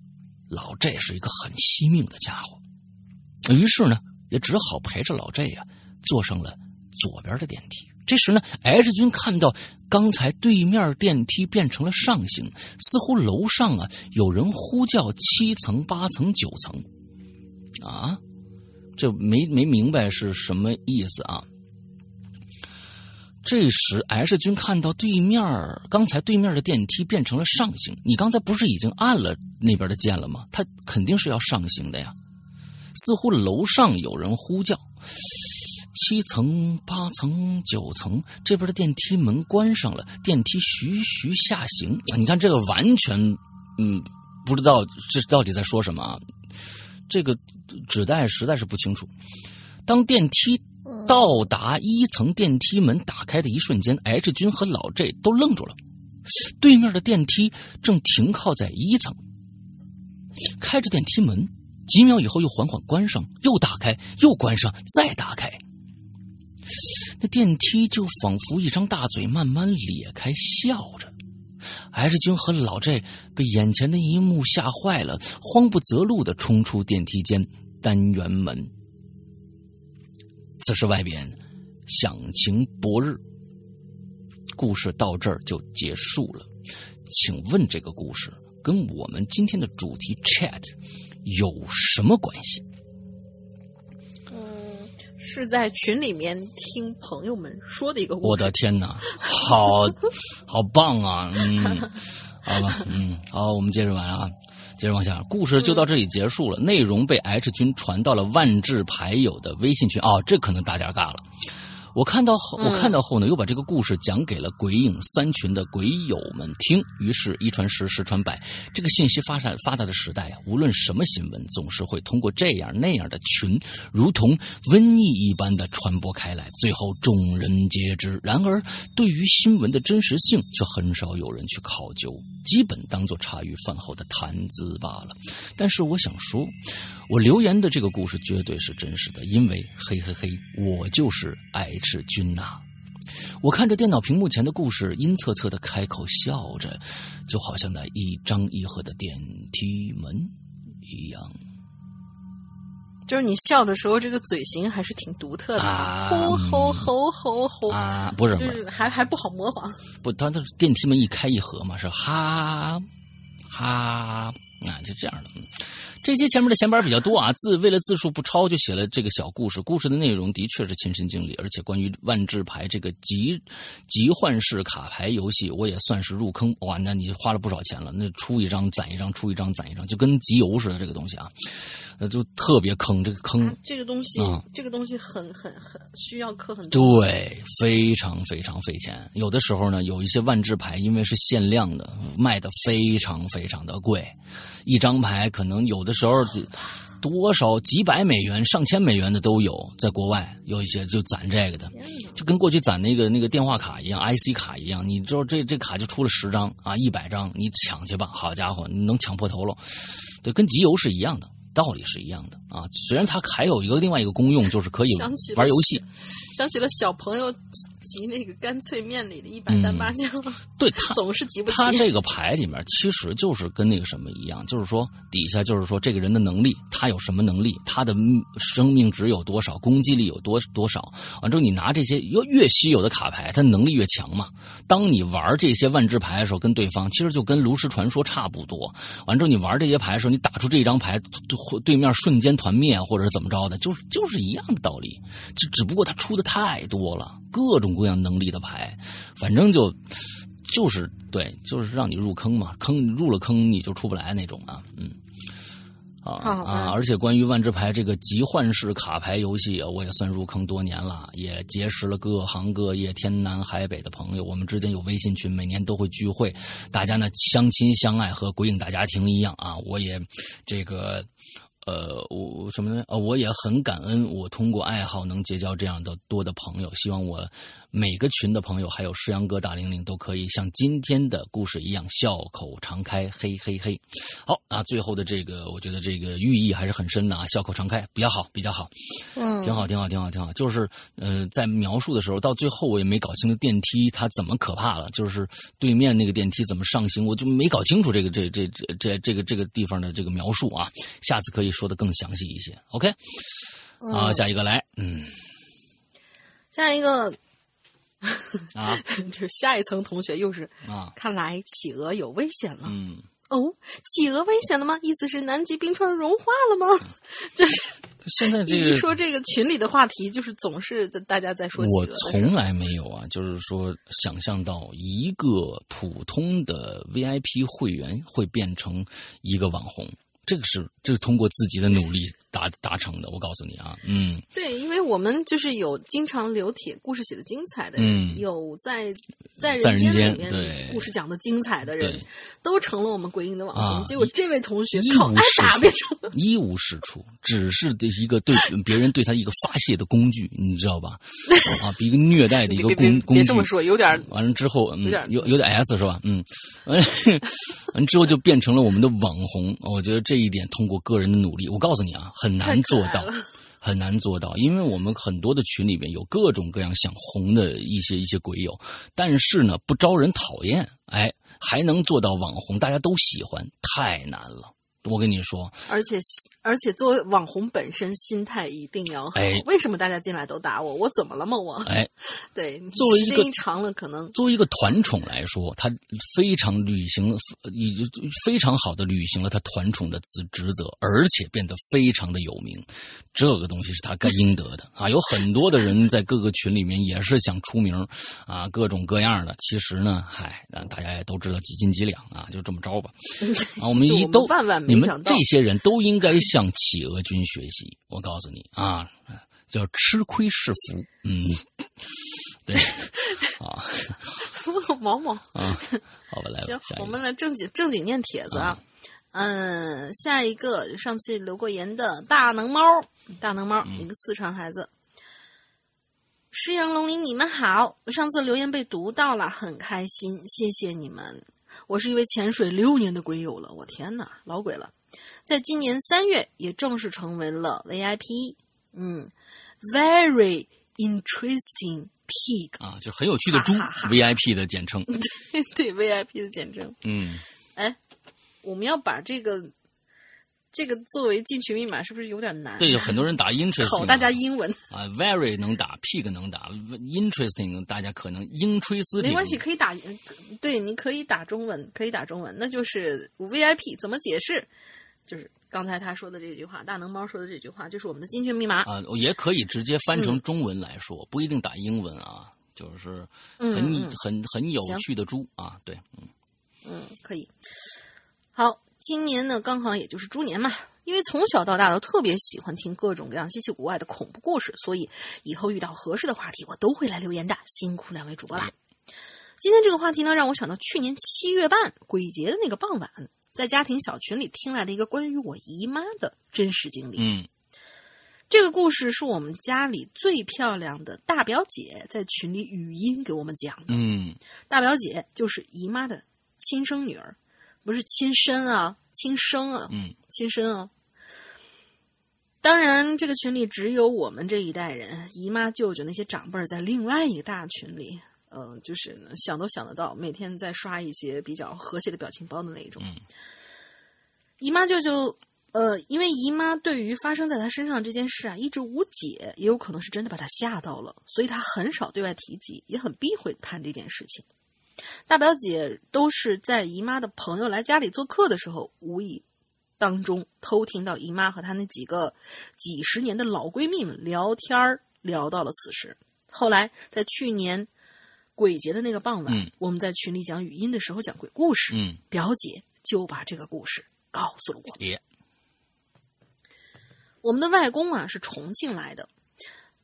老 J 是一个很惜命的家伙，于是呢，也只好陪着老 J 呀、坐上了左边的电梯。这时呢，H 君看到刚才对面电梯变成了上行，似乎楼上啊有人呼叫七层、八层、九层，啊，这没没明白是什么意思啊？这时，H 君看到对面刚才对面的电梯变成了上行，你刚才不是已经按了那边的键了吗？他肯定是要上行的呀。似乎楼上有人呼叫。七层、八层、九层，这边的电梯门关上了，电梯徐徐下行。你看这个完全，嗯，不知道这到底在说什么啊？这个纸袋实在是不清楚。当电梯到达一层电梯门打开的一瞬间，H 君和老 J 都愣住了。对面的电梯正停靠在一层，开着电梯门，几秒以后又缓缓关上，又打开，又关上，再打开。那电梯就仿佛一张大嘴，慢慢咧开，笑着。H 君和老 J 被眼前的一幕吓坏了，慌不择路的冲出电梯间单元门。此时外边响晴博日，故事到这儿就结束了。请问这个故事跟我们今天的主题 chat 有什么关系？嗯，是在群里面听朋友们说的一个故事。我的天哪，好 好棒啊！嗯，好吧，嗯，好，我们接着玩啊，接着往下，故事就到这里结束了。内容被 H 君传到了万智牌友的微信群哦，这可能大点尬了。我看到后，我看到后呢，又把这个故事讲给了鬼影三群的鬼友们听。于是，一传十，十传百，这个信息发展发达的时代啊，无论什么新闻，总是会通过这样那样的群，如同瘟疫一般的传播开来，最后众人皆知。然而，对于新闻的真实性，却很少有人去考究，基本当做茶余饭后的谈资罢了。但是，我想说，我留言的这个故事绝对是真实的，因为嘿嘿嘿，我就是爱。是君呐！我看着电脑屏幕前的故事，阴恻恻的开口笑着，就好像那一张一合的电梯门一样。就是你笑的时候，这个嘴型还是挺独特的，啊吼吼吼吼吼啊！不是，就是还还不好模仿。不，它的电梯门一开一合嘛，是哈哈啊，就这样的。嗯。这期前面的闲板比较多啊，字为了字数不超，就写了这个小故事。故事的内容的确是亲身经历，而且关于万智牌这个集集幻式卡牌游戏，我也算是入坑。哇，那你花了不少钱了，那出一张攒一张，出一张攒一张，就跟集邮似的这个东西啊，那就特别坑。这个坑，啊、这个东西，啊、这个东西很很很需要氪很多，对，非常非常费钱。有的时候呢，有一些万智牌，因为是限量的，卖的非常非常的贵，一张牌可能有的。时候多少几百美元、上千美元的都有，在国外有一些就攒这个的，就跟过去攒那个那个电话卡一样、IC 卡一样。你知道这这卡就出了十张啊，一百张，你抢去吧，好家伙，你能抢破头了。对，跟集邮是一样的，道理是一样的啊。虽然它还有一个另外一个功用，就是可以玩游戏。想起了小朋友集那个干脆面里的一百单八将，对他 总是集不齐。他这个牌里面其实就是跟那个什么一样，就是说底下就是说这个人的能力，他有什么能力，他的生命值有多少，攻击力有多多少。完之后你拿这些越越稀有的卡牌，他能力越强嘛。当你玩这些万智牌的时候，跟对方其实就跟炉石传说差不多。完之后你玩这些牌的时候，你打出这张牌，对对面瞬间团灭或者怎么着的，就是就是一样的道理。就只不过他出的太多了，各种各样能力的牌，反正就就是对，就是让你入坑嘛，坑入了坑你就出不来那种啊，嗯。啊啊！而且关于万智牌这个集换式卡牌游戏，我也算入坑多年了，也结识了各行各业、天南海北的朋友。我们之间有微信群，每年都会聚会，大家呢相亲相爱，和鬼影大家庭一样啊！我也这个。呃，我什么呢？呃，我也很感恩，我通过爱好能结交这样的多的朋友。希望我每个群的朋友，还有诗阳哥、大玲玲，都可以像今天的故事一样笑口常开，嘿嘿嘿。好啊，最后的这个，我觉得这个寓意还是很深的啊，笑口常开比较好，比较好，嗯，挺好，挺好，挺好，挺好。就是呃，在描述的时候，到最后我也没搞清楚电梯它怎么可怕了，就是对面那个电梯怎么上行，我就没搞清楚这个这这这这这个这个地方的这个描述啊。下次可以。说的更详细一些，OK，好，下一个来，嗯，下一个啊，这 下一层同学又是啊，看来企鹅有危险了，嗯，哦，企鹅危险了吗？意思是南极冰川融化了吗？就是现在这一说这个群里的话题，就是总是在大家在说企鹅，我从来没有啊，就是说想象到一个普通的 VIP 会员会变成一个网红。这个是，这是通过自己的努力达达成的。我告诉你啊，嗯，对，因为我们就是有经常留帖，故事写的精彩的人，有在在人间里面对故事讲的精彩的人，都成了我们鬼影的网红。结果这位同学一无是处，一无是处，只是对一个对别人对他一个发泄的工具，你知道吧？啊，一个虐待的一个 工工具。别这么说，有点完了之后，有点有有点 S 是吧？嗯，完 完之后就变成了我们的网红。我觉得。这一点通过个人的努力，我告诉你啊，很难做到，很难做到，因为我们很多的群里面有各种各样想红的一些一些鬼友，但是呢不招人讨厌，哎，还能做到网红，大家都喜欢，太难了。我跟你说，而且而且作为网红本身，心态一定要好。为什么大家进来都打我？我怎么了嘛？我哎，对，作为一个长了，可能作为一个团宠来说，他非常履行，已经非常好的履行了他团宠的职职责，而且变得非常的有名。这个东西是他该应得的啊！有很多的人在各个群里面也是想出名啊，各种各样的。其实呢，嗨，大家也都知道几斤几两啊，就这么着吧。啊，我们一都万万没你们这些人都应该向企鹅君学习。我告诉你啊，叫吃亏是福。嗯，对 啊，毛毛啊，好吧，来行，我们来正经正经念帖子啊。嗯，下一个上次留过言的大能猫，大能猫，一个四川孩子。诗阳龙鳞，你们好，上次留言被读到了，很开心，谢谢你们。我是一位潜水六年的鬼友了，我天哪，老鬼了！在今年三月也正式成为了 VIP，嗯，Very interesting pig 啊，就很有趣的猪，VIP 的简称，对对，VIP 的简称，嗯，哎。我们要把这个这个作为进群密码，是不是有点难？对，有很多人打 interesting，考大家英文啊。Very 能打，pig 能打，interesting 大家可能英吹斯没关系，可以打。对，你可以打中文，可以打中文，那就是 VIP 怎么解释？就是刚才他说的这句话，大能猫说的这句话，就是我们的进群密码啊。也可以直接翻成中文来说，不一定打英文啊。就是很很很有趣的猪啊，对，嗯嗯，可以。好，今年呢刚好也就是猪年嘛，因为从小到大都特别喜欢听各种各样稀奇古怪的恐怖故事，所以以后遇到合适的话题，我都会来留言的。辛苦两位主播啦！今天这个话题呢，让我想到去年七月半鬼节的那个傍晚，在家庭小群里听来的一个关于我姨妈的真实经历。嗯，这个故事是我们家里最漂亮的大表姐在群里语音给我们讲的。嗯，大表姐就是姨妈的亲生女儿。不是亲生啊，亲生啊，嗯，亲生啊。当然，这个群里只有我们这一代人，姨妈、舅舅那些长辈在另外一个大群里，呃，就是想都想得到，每天在刷一些比较和谐的表情包的那种。嗯姨妈、舅舅，呃，因为姨妈对于发生在她身上这件事啊一直无解，也有可能是真的把她吓到了，所以她很少对外提及，也很避讳谈这件事情。大表姐都是在姨妈的朋友来家里做客的时候，无意当中偷听到姨妈和她那几个几十年的老闺蜜们聊天儿，聊到了此事。后来在去年鬼节的那个傍晚，嗯我们在群里讲语音的时候讲鬼故事，嗯，表姐就把这个故事告诉了我们。我们的外公啊是重庆来的，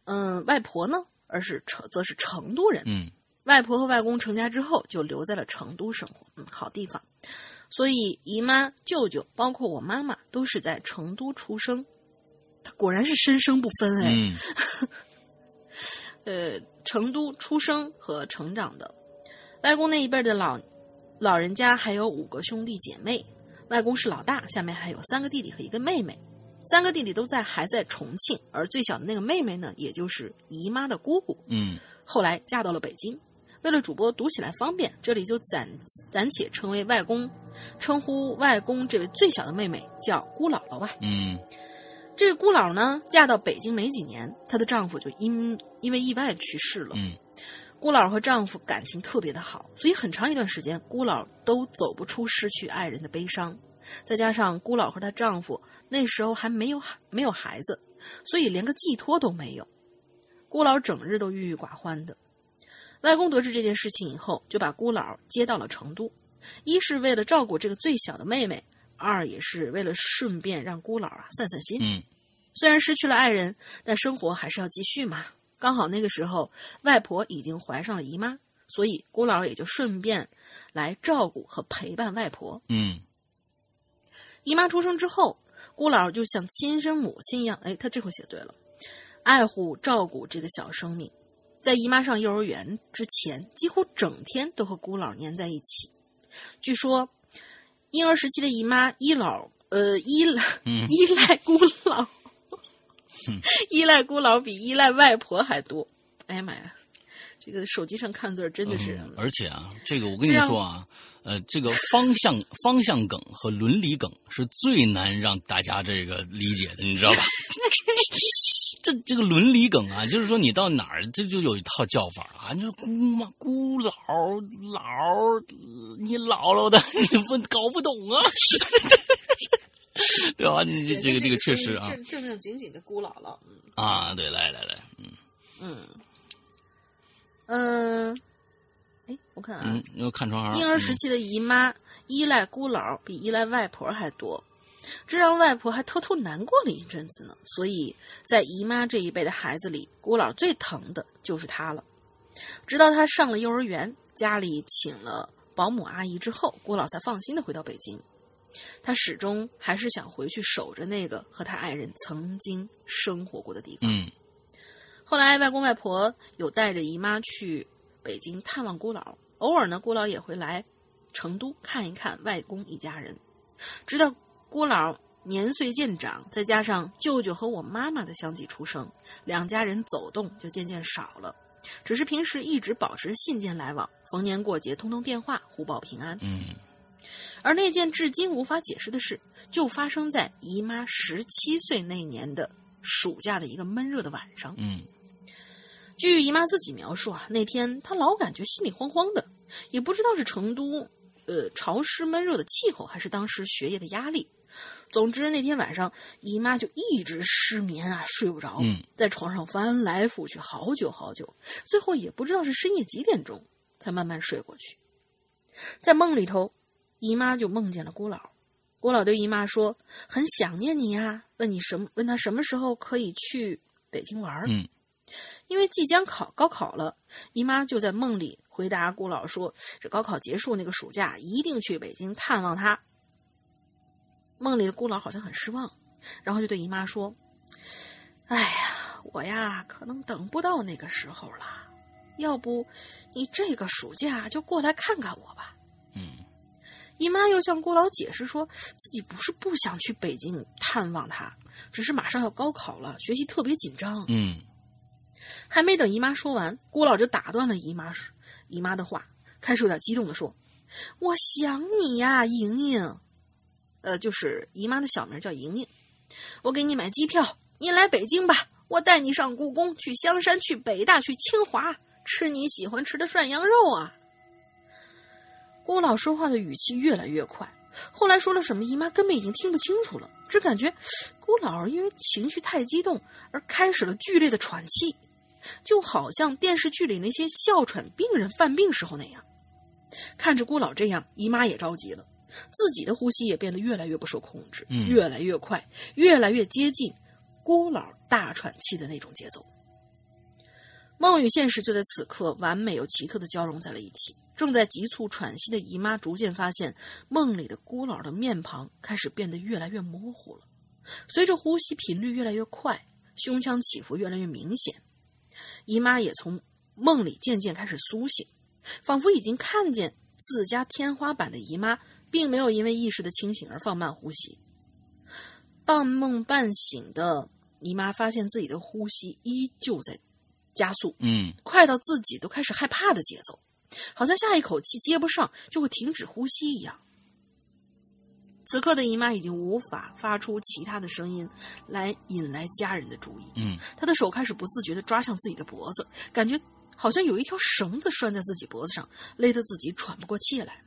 嗯，外婆呢，而是成则是成都人。嗯外婆和外公成家之后就留在了成都生活，嗯，好地方。所以姨妈、舅舅，包括我妈妈，都是在成都出生。他果然是生生不分哎。嗯呃，成都出生和成长的。外公那一辈的老老人家还有五个兄弟姐妹，外公是老大，下面还有三个弟弟和一个妹妹。三个弟弟都在还在重庆，而最小的那个妹妹呢，也就是姨妈的姑姑，嗯后来嫁到了北京。为了主播读起来方便，这里就暂暂且称为外公，称呼外公这位最小的妹妹叫姑姥姥吧。嗯这个姑姥呢，嫁到北京没几年，她的丈夫就因因为意外去世了。嗯姑姥和丈夫感情特别的好，所以很长一段时间，姑姥都走不出失去爱人的悲伤。再加上姑姥和她丈夫那时候还没有孩没有孩子，所以连个寄托都没有。姑姥整日都郁郁寡欢的。外公得知这件事情以后，就把姑姥接到了成都，一是为了照顾这个最小的妹妹，二也是为了顺便让姑姥啊散散心。嗯虽然失去了爱人，但生活还是要继续嘛。刚好那个时候，外婆已经怀上了姨妈，所以姑姥也就顺便来照顾和陪伴外婆。嗯姨妈出生之后，姑姥就像亲生母亲一样，哎，她这回写对了，爱护照顾这个小生命。在姨妈上幼儿园之前，几乎整天都和姑姥黏在一起。据说，婴儿时期的姨妈依老呃依赖嗯 依赖姑姥 依赖姑姥比依赖外婆还多。哎呀妈呀，这个手机上看字儿真的是，嗯而且啊，这个我跟你说啊，呃，这个方向方向梗和伦理梗是最难让大家这个理解的，你知道吧？这这个伦理梗啊，就是说你到哪儿这就有一套叫法啊，你说姑妈、姑姥、姥，你姥姥的，你不搞不懂啊，对吧？你这这个这个确实啊正正正经经的姑姥姥，嗯。啊，对，来来来，嗯。嗯。嗯，哎，我看啊，嗯，又看窗儿，婴儿时期的姨妈依赖姑姥比依赖外婆还多，这让外婆还偷偷难过了一阵子呢。所以在姨妈这一辈的孩子里，姑姥最疼的就是她了。直到她上了幼儿园，家里请了保姆阿姨之后，姑姥才放心的回到北京。她始终还是想回去守着那个和她爱人曾经生活过的地方。嗯后来，外公外婆有带着姨妈去北京探望姑姥，偶尔呢，姑姥也会来成都看一看外公一家人。直到姑姥年岁渐长，再加上舅舅和我妈妈的相继出生，两家人走动就渐渐少了。只是平时一直保持信件来往，逢年过节通通电话，互报平安。嗯而那件至今无法解释的事，就发生在姨妈十七岁那年的暑假的一个闷热的晚上。嗯据姨妈自己描述啊，那天她老感觉心里慌慌的，也不知道是成都呃潮湿闷热的气候，还是当时学业的压力。总之那天晚上，姨妈就一直失眠啊，睡不着，嗯在床上翻来覆去好久好久，最后也不知道是深夜几点钟才慢慢睡过去。在梦里头，姨妈就梦见了郭老，郭老对姨妈说：“很想念你呀、问你什么？问他什么时候可以去北京玩儿。嗯因为即将考高考了，姨妈就在梦里回答姑姥说：“这高考结束那个暑假，一定去北京探望她。”梦里的姑姥好像很失望，然后就对姨妈说：“哎呀，我呀，可能等不到那个时候了。要不，你这个暑假就过来看看我吧。”嗯姨妈又向郭老解释说自己不是不想去北京探望他，只是马上要高考了，学习特别紧张。嗯还没等姨妈说完，郭老就打断了姨妈姨妈的话，开始有点激动的说：“我想你呀，莹莹。”呃，就是姨妈的小名叫莹莹。我给你买机票，你来北京吧，我带你上故宫，去香山，去北大，去清华，吃你喜欢吃的涮羊肉啊。郭老说话的语气越来越快，后来说了什么，姨妈根本已经听不清楚了，只感觉郭老因为情绪太激动而开始了剧烈的喘气，就好像电视剧里那些哮喘病人犯病时候那样。看着郭老这样，姨妈也着急了，自己的呼吸也变得越来越不受控制，嗯越来越快，越来越接近孤老大喘气的那种节奏。梦与现实就在此刻完美又奇特的交融在了一起。正在急促喘息的姨妈逐渐发现，梦里的孤老的面庞开始变得越来越模糊了。随着呼吸频率越来越快，胸腔起伏越来越明显，姨妈也从梦里渐渐开始苏醒，仿佛已经看见自家天花板的姨妈，并没有因为意识的清醒而放慢呼吸。半梦半醒的姨妈发现自己的呼吸依旧在加速，嗯快到自己都开始害怕的节奏，好像下一口气接不上就会停止呼吸一样。此刻的姨妈已经无法发出其他的声音来引来家人的注意，嗯她的手开始不自觉的抓向自己的脖子，感觉好像有一条绳子拴在自己脖子上，勒得自己喘不过气来。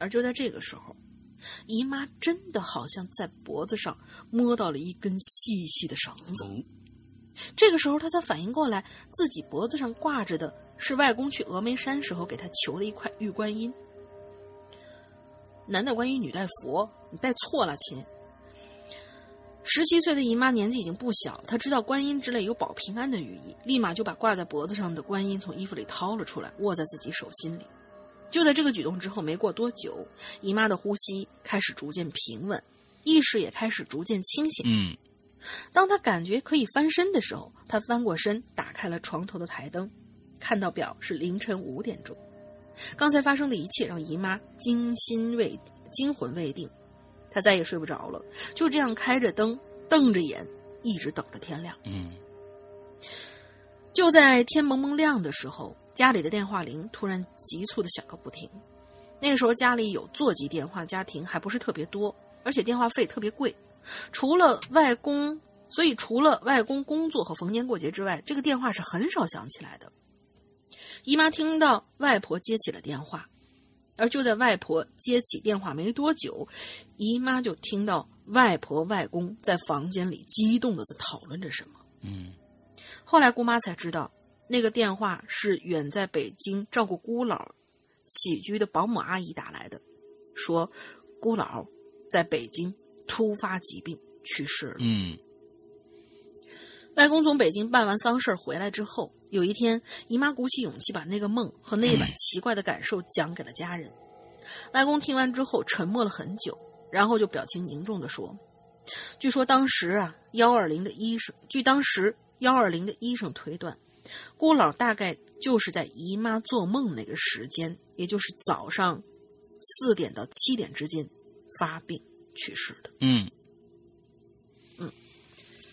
而就在这个时候，姨妈真的好像在脖子上摸到了一根细细的绳子。哦这个时候，她才反应过来，自己脖子上挂着的是外公去峨眉山时候给她求的一块玉观音。男戴观音，女戴佛，你戴错了，亲。十七岁的姨妈年纪已经不小，她知道观音之类有保平安的寓意，立马就把挂在脖子上的观音从衣服里掏了出来，握在自己手心里。就在这个举动之后，没过多久，姨妈的呼吸开始逐渐平稳，意识也开始逐渐清醒。嗯当她感觉可以翻身的时候，她翻过身，打开了床头的台灯，看到表是凌晨五点钟。刚才发生的一切让姨妈惊心未惊魂未定，她再也睡不着了，就这样开着灯，瞪着眼，一直等着天亮。嗯就在天蒙蒙亮的时候，家里的电话铃突然急促的响个不停。那个时候家里有座机电话，家庭还不是特别多，而且电话费特别贵。除了外公，所以除了外公工作和逢年过节之外，这个电话是很少响起来的。姨妈听到外婆接起了电话，而就在外婆接起电话没多久，姨妈就听到外婆、外公在房间里激动的在讨论着什么。嗯后来姑妈才知道，那个电话是远在北京照顾姑姥起居的保姆阿姨打来的，说姑姥在北京突发疾病去世了。嗯外公从北京办完丧事儿回来之后，有一天，姨妈鼓起勇气把那个梦和那一晚奇怪的感受讲给了家人。外公听完之后沉默了很久，然后就表情凝重的说：“据说当时啊，幺二零的医生，据当时幺二零的医生推断，姑姥大概就是在姨妈做梦那个时间，也就是早上四点到七点之间发病去世的。嗯。嗯，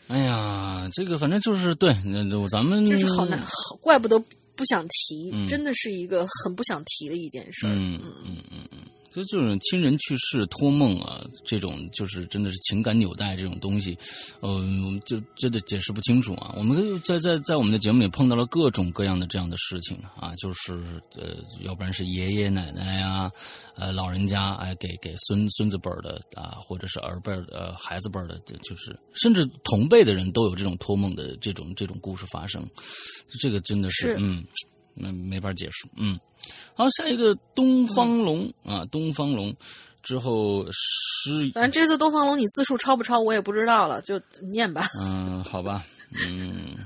哎呀，这个反正就是对，那那咱们就是好难，好怪不得不想提，嗯。真的是一个很不想提的一件事儿。嗯。嗯嗯嗯，就这种亲人去世、托梦啊，这种就是真的是情感纽带这种东西，嗯、就真的解释不清楚啊。我们在在在我们的节目里碰到了各种各样的这样的事情啊，就是呃，要不然是爷爷奶奶呀、呃，老人家哎，给给孙孙子辈儿的啊，或者是儿辈儿的、呃、孩子辈儿的，就是甚至同辈的人都有这种托梦的这种这种故事发生，这个真的是是嗯，没没法解释，嗯。好，下一个东方龙、啊，东方龙之后诗，反正这次东方龙你字数超不超我也不知道了，就念吧。嗯，好吧，嗯，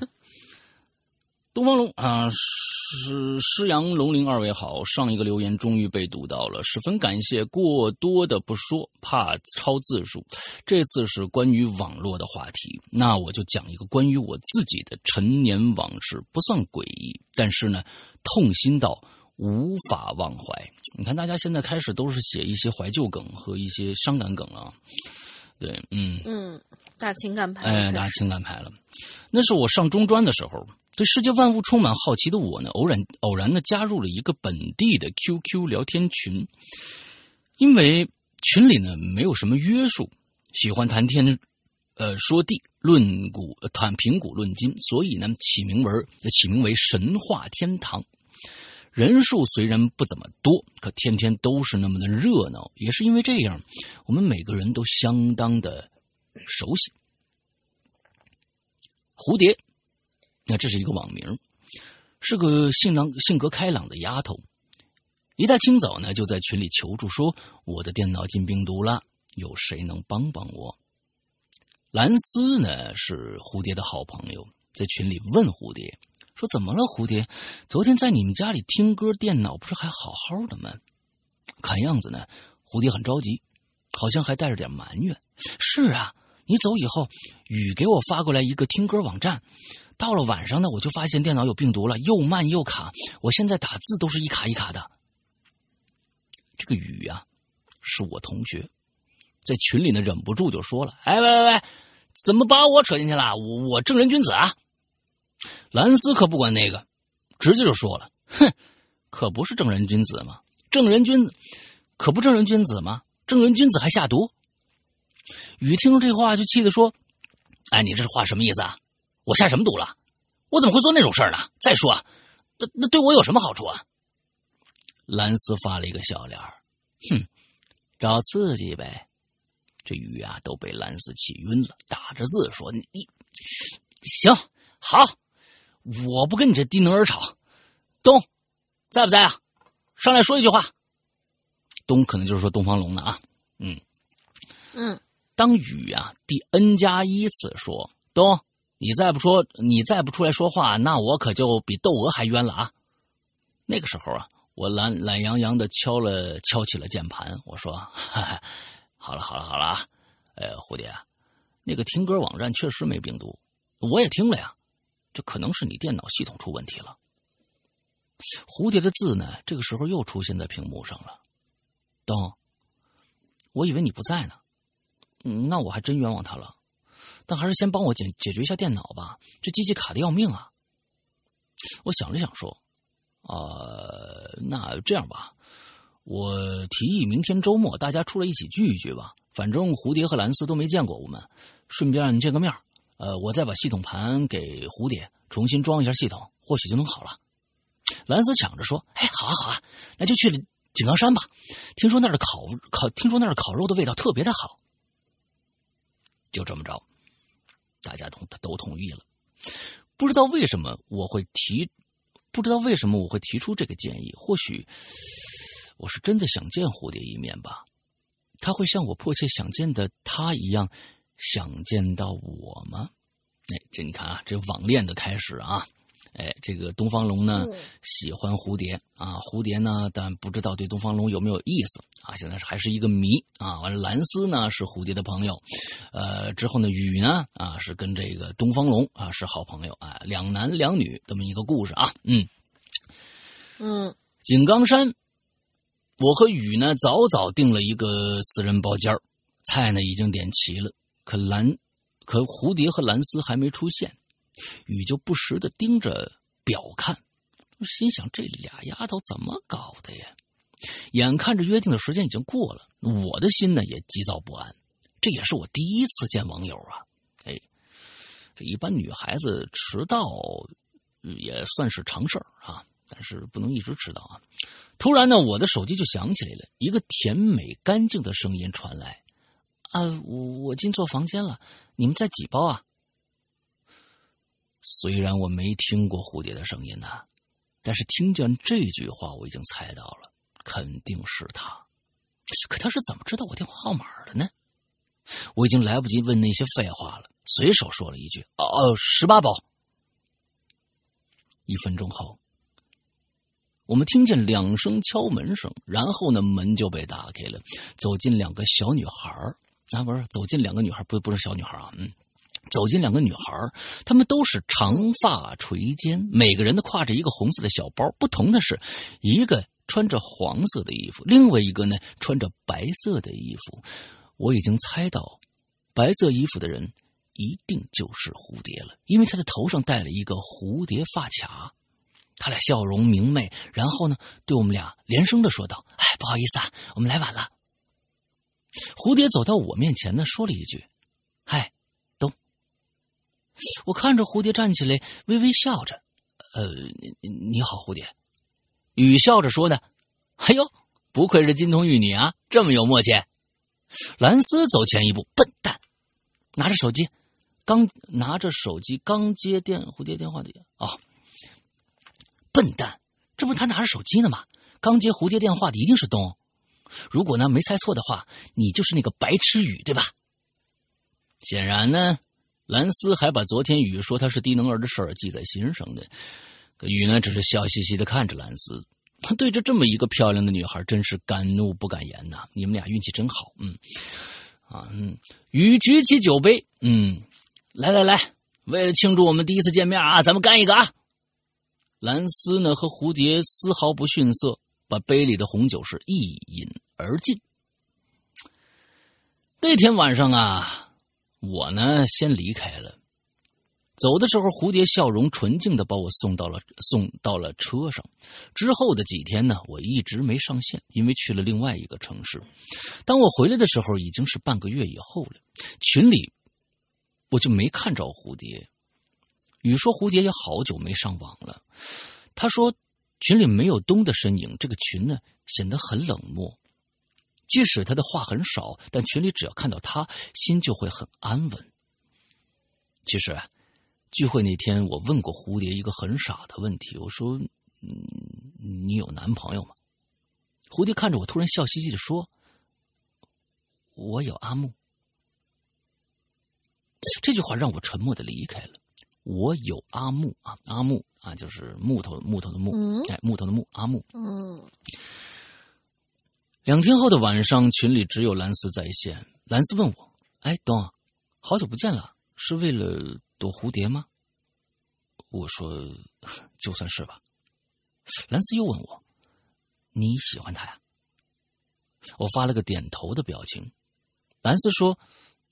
东方龙啊，诗诗阳龙鳞二位好，上一个留言终于被读到了，十分感谢。过多的不说，怕超字数。这次是关于网络的话题，那我就讲一个关于我自己的陈年往事，不算诡异，但是呢，痛心到无法忘怀。你看，大家现在开始都是写一些怀旧梗和一些伤感梗了。对，嗯嗯，打情感牌，哎，大情感牌了。那是我上中专的时候，对世界万物充满好奇的我呢，偶然偶然的加入了一个本地的 QQ 聊天群，因为群里呢没有什么约束，喜欢谈天，呃，说地论古，谈评古论今，所以呢起名为起名为神话天堂。人数虽然不怎么多，可天天都是那么的热闹。也是因为这样，我们每个人都相当的熟悉。蝴蝶，那这是一个网名，是个性朗、性格开朗的丫头。一大清早呢，就在群里求助说：“我的电脑进病毒了，有谁能帮帮我？”蓝斯呢，是蝴蝶的好朋友，在群里问蝴蝶。说怎么了，蝴蝶？昨天在你们家里听歌，电脑不是还好好的吗？看样子呢，蝴蝶很着急，好像还带着点埋怨。是啊，你走以后，雨给我发过来一个听歌网站，到了晚上呢，我就发现电脑有病毒了，又慢又卡，我现在打字都是一卡一卡的。这个雨呀，是我同学，在群里呢，忍不住就说了：“哎，喂喂喂，怎么把我扯进去了？我我正人君子啊！”兰斯可不管那个，直接就说了：“哼，可不是正人君子吗？正人君子可不正人君子吗？正人君子还下毒。”雨听这话就气得说：“哎，你这话什么意思啊？我下什么毒了？我怎么会做那种事儿呢？再说，那那对我有什么好处啊？”兰斯发了一个笑脸哼，找刺激呗。这雨啊都被兰斯气晕了，打着字说：“你行好。”我不跟你这低能儿吵，东在不在啊？上来说一句话。东可能就是说东方龙的啊，嗯嗯。当雨啊第 n 加一次说东，你再不说，你再不出来说话，那我可就比窦娥还冤了啊！那个时候啊，我懒懒洋洋的敲了敲起了键盘，我说：“哈哈好了好了好了啊，呃，蝴蝶，那个听歌网站确实没病毒，我也听了呀。”这可能是你电脑系统出问题了。蝴蝶的字呢？这个时候又出现在屏幕上了。东，我以为你不在呢，那我还真冤枉他了。但还是先帮我解解决一下电脑吧，这机器卡的要命啊！我想了想说：“呃，那这样吧，我提议明天周末大家出来一起聚一聚吧。反正蝴蝶和蓝丝都没见过我们，顺便见个面。”呃，我再把系统盘给蝴蝶重新装一下系统，或许就能好了。蓝斯抢着说：“哎，好啊，好啊，那就去井冈山吧。听说那儿的烤烤，听说那儿烤肉的味道特别的好。”就这么着，大家都都同意了。不知道为什么我会提，不知道为什么我会提出这个建议。或许我是真的想见蝴蝶一面吧，他会像我迫切想见的他一样。想见到我吗？哎，这你看啊，这网恋的开始啊！哎，这个东方龙呢喜欢蝴蝶啊，蝴蝶呢但不知道对东方龙有没有意思啊，现在是还是一个谜啊。完了，蓝斯呢是蝴蝶的朋友，呃，之后呢雨呢啊是跟这个东方龙啊是好朋友啊，两男两女这么一个故事啊，嗯嗯，井冈山，我和雨呢早早订了一个私人包间菜呢已经点齐了。可蓝，可蝴蝶和蓝丝还没出现，雨就不时的盯着表看，心想这俩丫头怎么搞的呀？眼看着约定的时间已经过了，我的心呢也急躁不安。这也是我第一次见网友啊！哎，这一般女孩子迟到也算是常事儿啊，但是不能一直迟到啊。突然呢，我的手机就响起来了，一个甜美干净的声音传来。啊，我我进错房间了，你们在几包啊？虽然我没听过蝴蝶的声音呢，但是听见这句话，我已经猜到了，肯定是他。可他是怎么知道我电话号码的呢？我已经来不及问那些废话了，随手说了一句：“哦，十八包。”一分钟后，我们听见两声敲门声，然后呢，门就被打开了，走进两个小女孩。啊，不是走进两个女孩，不不是小女孩啊，嗯，走进两个女孩，她们都是长发垂肩，每个人都挎着一个红色的小包。不同的是，一个穿着黄色的衣服，另外一个呢穿着白色的衣服。我已经猜到，白色衣服的人一定就是蝴蝶了，因为他的头上戴了一个蝴蝶发卡。他俩笑容明媚，然后呢，对我们俩连声的说道：“哎，不好意思啊，我们来晚了。”蝴蝶走到我面前呢，说了一句：“嗨。”东我看着蝴蝶站起来，微微笑着。呃，你好，蝴蝶。雨笑着说的：“哎呦，不愧是金童玉女啊，这么有默契。”蓝斯走前一步，笨蛋，拿着手机，刚拿着手机刚接电蝴蝶电话的哦，笨蛋，这不他拿着手机呢吗？刚接蝴蝶电话的一定是东。如果呢没猜错的话，你就是那个白痴雨对吧？显然呢。兰斯还把昨天雨说他是低能儿的事儿记在心上的，雨呢只是笑嘻嘻的看着兰斯，他 对着这么一个漂亮的女孩真是敢怒不敢言呐！你们俩运气真好，嗯，啊，嗯，雨举起酒杯，嗯，来来来，为了庆祝我们第一次见面啊，咱们干一个啊！兰斯呢和蝴蝶丝毫不逊色，把杯里的红酒是一饮而尽。那天晚上啊。我呢，先离开了。走的时候，蝴蝶笑容纯净的把我送到了送到了车上。之后的几天呢，我一直没上线，因为去了另外一个城市。当我回来的时候，已经是半个月以后了。群里我就没看着蝴蝶。雨说蝴蝶也好久没上网了。他说群里没有东的身影，这个群呢显得很冷漠。即使他的话很少，但群里只要看到他，心就会很安稳。其实，聚会那天我问过蝴蝶一个很傻的问题，我说：“嗯，你有男朋友吗？”蝴蝶看着我，突然笑嘻嘻的说：“我有阿木。”这句话让我沉默的离开了。我有阿木啊，阿木啊，就是木头木头的木，哎，木头的木，阿木。嗯。两天后的晚上，群里只有兰斯在线。兰斯问我：“哎，东，好久不见了，是为了躲蝴蝶吗？”我说：“就算是吧。”兰斯又问我：“你喜欢他呀？”我发了个点头的表情。兰斯说：“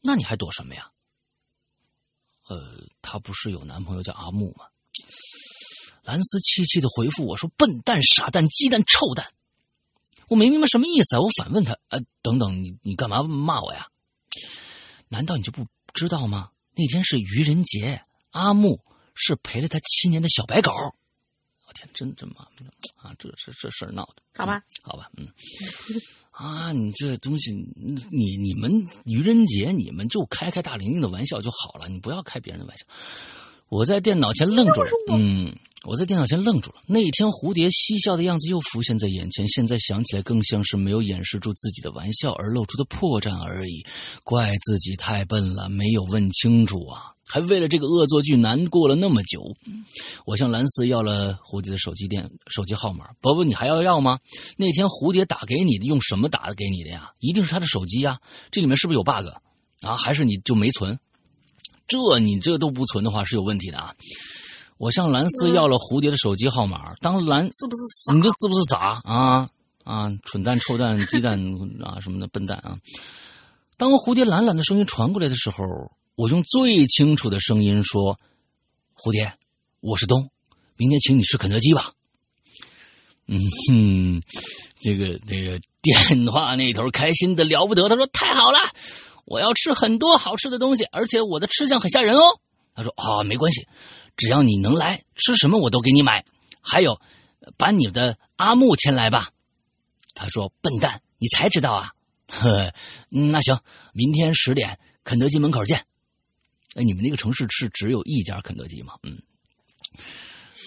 那你还躲什么呀？”呃，他不是有男朋友叫阿木吗？蓝斯气气的回复我说：“笨蛋、傻蛋、鸡蛋、臭蛋。”我没明白什么意思啊！我反问他：“呃，等等，你你干嘛骂我呀？难道你就不知道吗？那天是愚人节，阿木是陪了他七年的小白狗。我天，真真妈啊！这这这事儿闹的，好吧？好吧，嗯啊，你这东西，你你们愚人节你们就开开大玲玲的玩笑就好了，你不要开别人的玩笑。我在电脑前愣住了，嗯。我在电脑前愣住了。那天，蝴蝶嬉笑的样子又浮现在眼前。现在想起来，更像是没有掩饰住自己的玩笑而露出的破绽而已。怪自己太笨了，没有问清楚啊！还为了这个恶作剧难过了那么久。我向蓝斯要了蝴蝶的手机电手机号码。伯伯，你还要要吗？那天蝴蝶打给你的，用什么打的给你的呀？一定是他的手机呀！这里面是不是有 bug 啊？还是你就没存？这你这都不存的话，是有问题的啊！我向蓝斯要了蝴蝶的手机号码。当蓝是不是傻？你这是不是傻啊啊！蠢蛋、臭蛋、鸡蛋啊什么的笨蛋啊！当蝴蝶懒懒的声音传过来的时候，我用最清楚的声音说：“蝴蝶，我是东，明天请你吃肯德基吧。”嗯哼，这个那个电话那头开心的了不得，他说：“太好了，我要吃很多好吃的东西，而且我的吃相很吓人哦。”他说：“啊，没关系。”只要你能来，吃什么我都给你买。还有，把你的阿木牵来吧。他说：“笨蛋，你才知道啊！”呵，那行，明天十点，肯德基门口见。哎，你们那个城市是只有一家肯德基吗？嗯。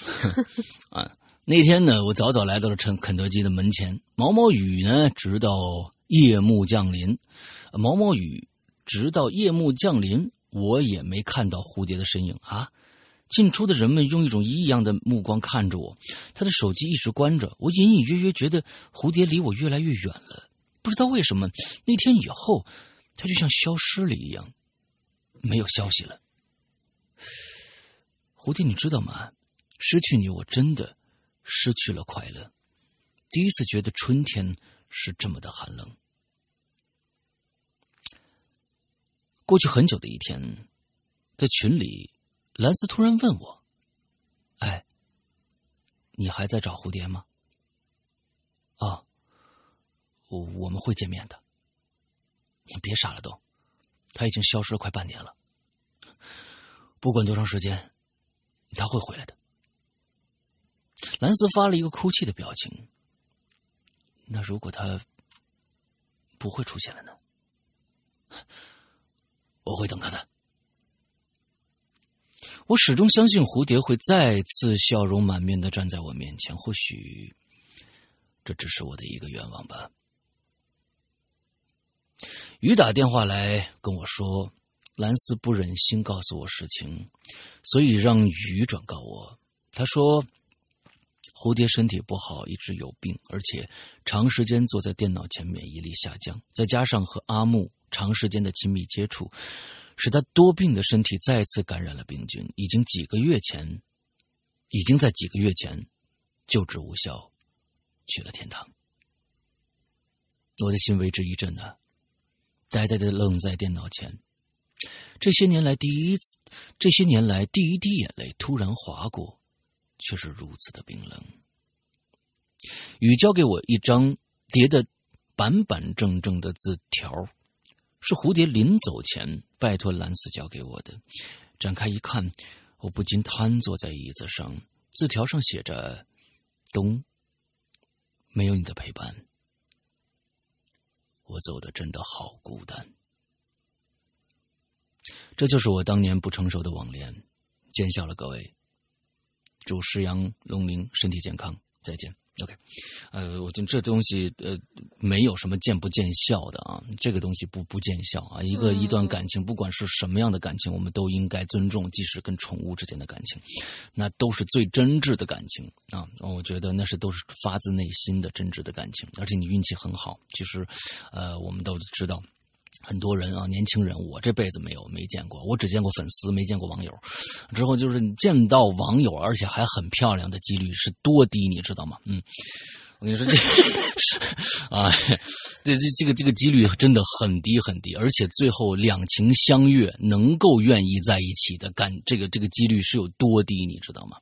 啊，那天呢，我早早来到了肯肯德基的门前。毛毛雨呢，直到夜幕降临。毛毛雨直到夜幕降临，我也没看到蝴蝶的身影啊。进出的人们用一种异样的目光看着我，他的手机一直关着。我隐隐约约觉得蝴蝶离我越来越远了。不知道为什么，那天以后，他就像消失了一样，没有消息了。蝴蝶，你知道吗？失去你，我真的失去了快乐。第一次觉得春天是这么的寒冷。过去很久的一天，在群里，兰斯突然问我：“哎，你还在找蝴蝶吗？”啊，我我们会见面的。你别傻了，都，他已经消失了快半年了。不管多长时间，他会回来的。兰斯发了一个哭泣的表情。那如果他不会出现了呢？我会等他的。我始终相信蝴蝶会再次笑容满面的站在我面前。或许这只是我的一个愿望吧。雨打电话来跟我说，兰斯不忍心告诉我实情，所以让雨转告我。他说，蝴蝶身体不好，一直有病，而且长时间坐在电脑前，免疫力下降，再加上和阿木。长时间的亲密接触，使他多病的身体再次感染了病菌。已经几个月前，已经在几个月前救治无效，去了天堂。我的心为之一震啊，呆呆的愣在电脑前。这些年来第一次，这些年来第一滴眼泪突然划过，却是如此的冰冷。雨交给我一张叠的板板正正的字条。是蝴蝶临走前拜托兰斯交给我的。展开一看，我不禁瘫坐在椅子上。字条上写着：“冬，没有你的陪伴，我走的真的好孤单。”这就是我当年不成熟的网恋。见笑了，各位。祝石阳龙鳞身体健康，再见。OK，呃，我觉得这东西呃没有什么见不见效的啊，这个东西不不见效啊。一个一段感情，不管是什么样的感情，我们都应该尊重，即使跟宠物之间的感情，那都是最真挚的感情啊。我觉得那是都是发自内心的真挚的感情，而且你运气很好。其实，呃，我们都知道。很多人啊，年轻人，我这辈子没有没见过，我只见过粉丝，没见过网友。之后就是你见到网友，而且还很漂亮的几率是多低，你知道吗？嗯。我跟你说这 啊，这这这个这个几率真的很低很低，而且最后两情相悦，能够愿意在一起的感，这个这个几率是有多低，你知道吗？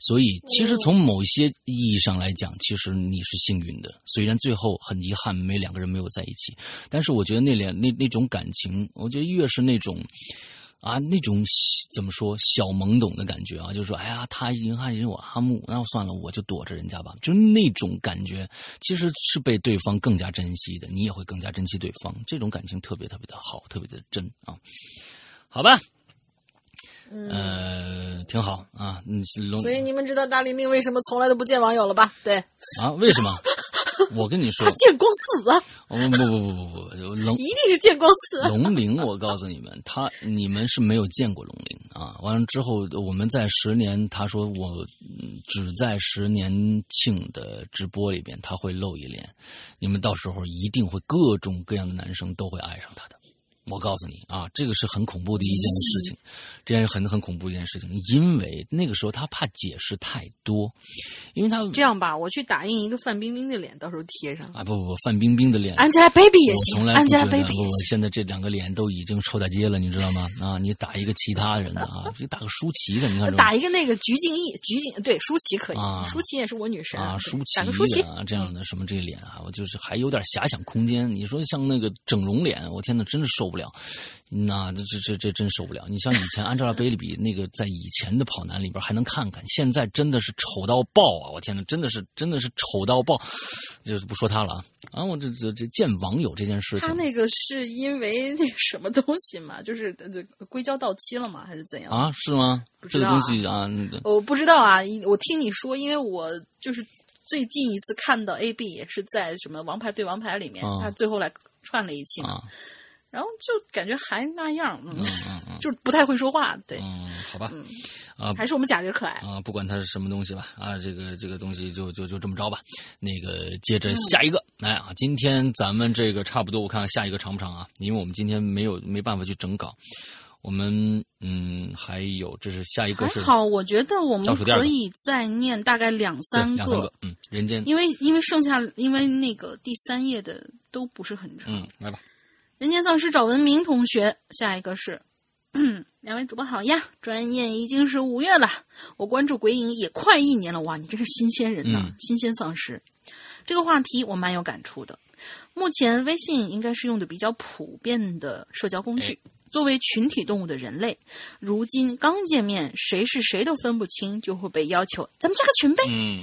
所以其实从某些意义上来讲，其实你是幸运的。虽然最后很遗憾没两个人没有在一起，但是我觉得那两那那种感情，我觉得越是那种。啊，那种怎么说小懵懂的感觉啊，就是说，哎呀，他银汉人我阿木，那算了，我就躲着人家吧。就那种感觉，其实是被对方更加珍惜的，你也会更加珍惜对方。这种感情特别特别的好，特别的真啊。好吧，呃，挺好啊。嗯，所以你们知道大玲玲为什么从来都不见网友了吧？对啊，为什么？我跟你说，他见光死啊！不不不不不不，龙一定是见光死。龙鳞，我告诉你们，他你们是没有见过龙鳞啊！完了之后，我们在十年，他说我只在十年庆的直播里边他会露一脸，你们到时候一定会各种各样的男生都会爱上他的。我告诉你啊，这个是很恐怖的一件事情，这件事很很恐怖一件事情，因为那个时候他怕解释太多，因为他这样吧，我去打印一个范冰冰的脸，到时候贴上啊，不不不，范冰冰的脸，Angelababy 也行，Angelababy 也行，现在这两个脸都已经臭大街了，你知道吗？啊，你打一个其他人的啊，你打个舒淇的，你看，打一个那个鞠婧祎，鞠婧对舒淇可以啊，舒淇也是我女神啊，舒淇，打个舒淇啊，这样的什么这脸啊，我就是还有点遐想空间。你说像那个整容脸，我天呐，真是受不了。那这这这这真受不了！你像以前 Angelababy 那个，在以前的跑男里边还能看看，现在真的是丑到爆啊！我天哪，真的是真的是丑到爆，就是不说他了啊！啊，我这这这见网友这件事情，他那个是因为那个什么东西嘛？就是这硅胶到期了吗？还是怎样？啊，是吗？这个东西啊，我不知道啊！我听你说，因为我就是最近一次看到 AB 也是在什么《王牌对王牌》里面，他最后来串了一期嘛。然后就感觉还那样，嗯嗯嗯，就是不太会说话，对，嗯，好吧，嗯。啊，还是我们贾玲可爱。啊，不管他是什么东西吧，啊，这个这个东西就就就这么着吧。那个接着下一个，来啊，今天咱们这个差不多，我看看下一个长不长啊？因为我们今天没有没办法去整稿，我们嗯还有这是下一个是还好，我觉得我们可以再念大概两对三两三个，嗯，人间，因为因为剩下因为那个第三页的都不是很长。嗯，来吧，人间丧尸找文明同学，下一个是，两位主播好呀！转眼已经是五月了，我关注鬼影也快一年了，哇，你真是新鲜人呐，嗯新鲜丧尸。这个话题我蛮有感触的。目前微信应该是用的比较普遍的社交工具。作为群体动物的人类，如今刚见面，谁是谁都分不清，就会被要求咱们加个群呗。嗯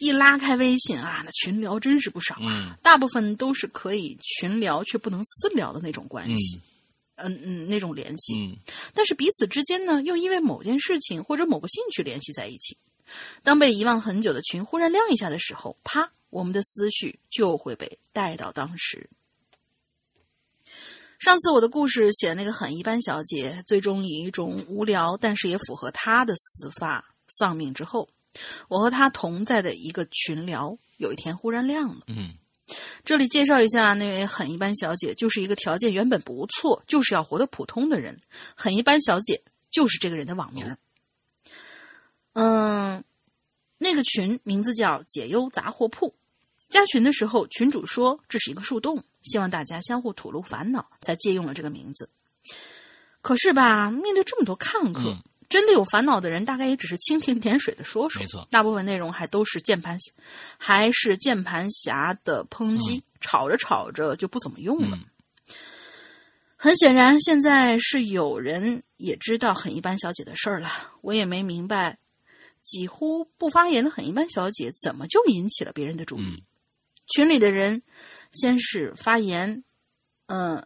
一拉开微信啊，那群聊真是不少啊，嗯大部分都是可以群聊却不能私聊的那种关系，嗯嗯，那种联系。嗯但是彼此之间呢，又因为某件事情或者某个兴趣联系在一起。当被遗忘很久的群忽然亮一下的时候，啪，我们的思绪就会被带到当时。上次我的故事写的那个很一般小姐，最终以一种无聊但是也符合她的死法丧命之后，我和他同在的一个群聊，有一天忽然亮了。嗯这里介绍一下那位很一般小姐，就是一个条件原本不错，就是要活得普通的人。很一般小姐就是这个人的网名儿。嗯，那个群名字叫“解忧杂货铺”。加群的时候，群主说这是一个树洞，希望大家相互吐露烦恼，才借用了这个名字。可是吧，面对这么多看客，嗯真的有烦恼的人，大概也只是蜻蜓点水的说说。没错大部分内容还都是键盘，还是键盘侠的抨击，吵着吵着就不怎么用了。嗯很显然，现在是有人也知道很一般小姐的事儿了。我也没明白，几乎不发言的很一般小姐怎么就引起了别人的注意？嗯群里的人先是发言，嗯、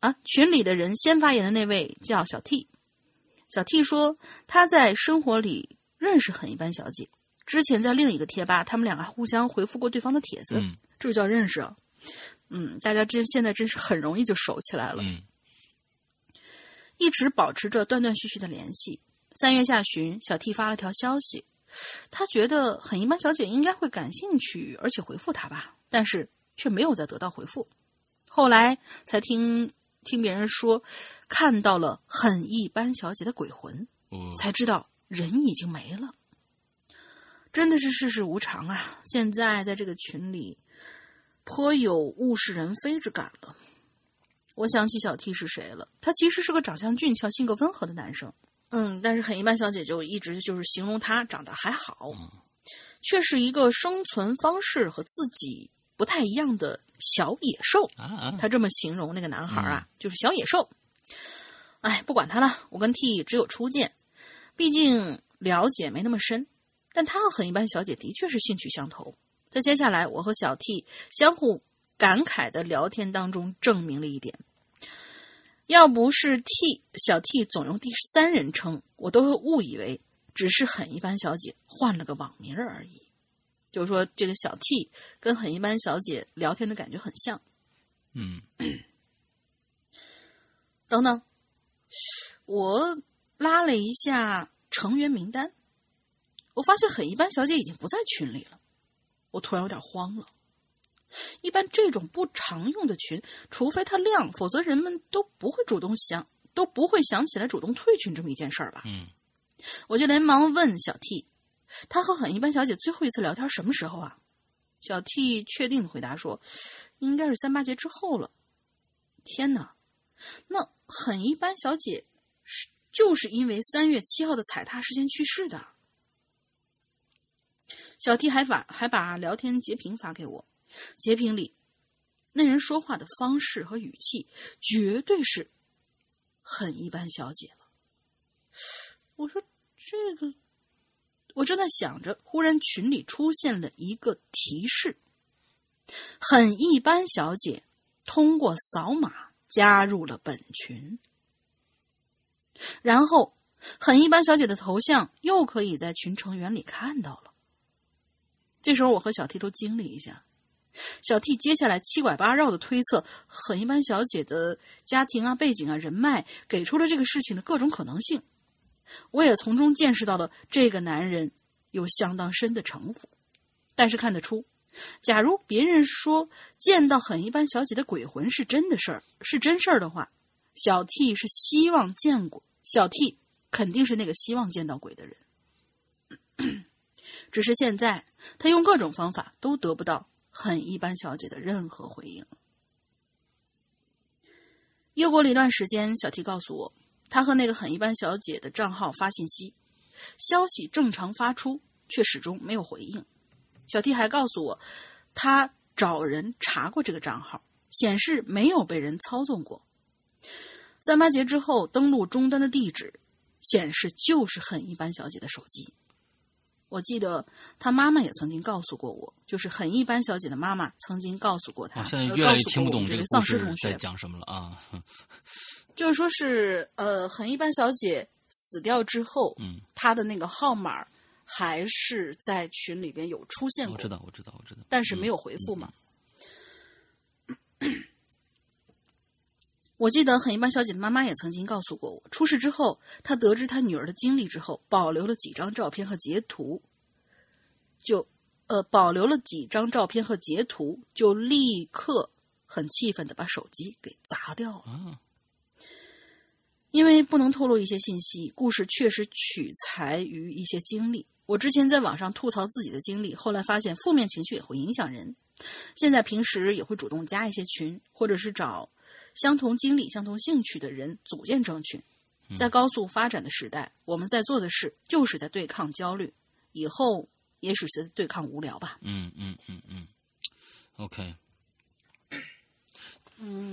啊，群里的人先发言的那位叫小 T。小 T 说他在生活里认识很一般小姐，之前在另一个贴吧，他们两个互相回复过对方的帖子，嗯这就叫认识啊。嗯，大家真现在真是很容易就熟起来了。嗯一直保持着断断续续的联系。三月下旬，小 T 发了条消息，他觉得很一般小姐应该会感兴趣，而且回复他吧，但是却没有再得到回复。后来才听听别人说，看到了很一般小姐的鬼魂，哦才知道人已经没了。真的是世事无常啊！现在在这个群里，颇有物是人非之感了。我想起小 T 是谁了，他其实是个长相俊俏、性格温和的男生。嗯，但是很一般小姐就一直就是形容他长得还好，却是一个生存方式和自己不太一样的小野兽。啊啊，他这么形容那个男孩啊，就是小野兽。哎，不管他了，我跟 T 只有初见，毕竟了解没那么深。但他和很一般小姐的确是兴趣相投，在接下来我和小 T 相互感慨的聊天当中，证明了一点：要不是 T 小 T 总用第三人称，我都会误以为只是很一般小姐换了个网名而已。就是说，这个小 T 跟很一般小姐聊天的感觉很像。嗯 等等，我拉了一下成员名单，我发现很一般小姐已经不在群里了，我突然有点慌了。一般这种不常用的群，除非它亮，否则人们都不会主动想，都不会想起来主动退群这么一件事儿吧？嗯，我就连忙问小 T，他和很一般小姐最后一次聊天什么时候啊？小 T 确定回答说，应该是三八节之后了。天哪，那很一般小姐是就是因为三月七号的踩踏事件去世的。小 T 还把还把聊天截屏发给我，截屏里那人说话的方式和语气，绝对是很一般小姐了。我说这个，我正在想着，忽然群里出现了一个提示：很一般小姐通过扫码加入了本群。然后，很一般小姐的头像又可以在群成员里看到了。这时候，我和小 T 都惊了一下。小 T 接下来七拐八绕的推测，很一般小姐的家庭啊、背景啊、人脉，给出了这个事情的各种可能性。我也从中见识到了这个男人有相当深的城府，但是看得出，假如别人说见到很一般小姐的鬼魂是真的事儿，是真事儿的话，小 T 是希望见过小 T，肯定是那个希望见到鬼的人。只是现在他用各种方法都得不到很一般小姐的任何回应。又过了一段时间，小 T 告诉我，他和那个很一般小姐的账号发信息，消息正常发出，却始终没有回应。小 T 还告诉我，他找人查过这个账号，显示没有被人操纵过。三八节之后登录终端的地址，显示就是很一般小姐的手机。我记得他妈妈也曾经告诉过我，就是很一般小姐的妈妈曾经告诉过他，我现在越来越听不懂这这个丧尸同学在讲什么了啊！就是说是呃，很一般小姐死掉之后，嗯，她的那个号码还是在群里边有出现过，我知道，我知道，我知道。但是没有回复嘛。我记得很一般小姐的妈妈也曾经告诉过我，出事之后，她得知她女儿的经历之后，保留了几张照片和截图，就呃保留了几张照片和截图，就立刻很气愤的把手机给砸掉了。啊因为不能透露一些信息，故事确实取材于一些经历。我之前在网上吐槽自己的经历，后来发现负面情绪也会影响人。现在平时也会主动加一些群，或者是找相同经历、相同兴趣的人组建成群。在高速发展的时代，我们在做的事就是在对抗焦虑，以后也许是对抗无聊吧。嗯嗯嗯嗯，OK。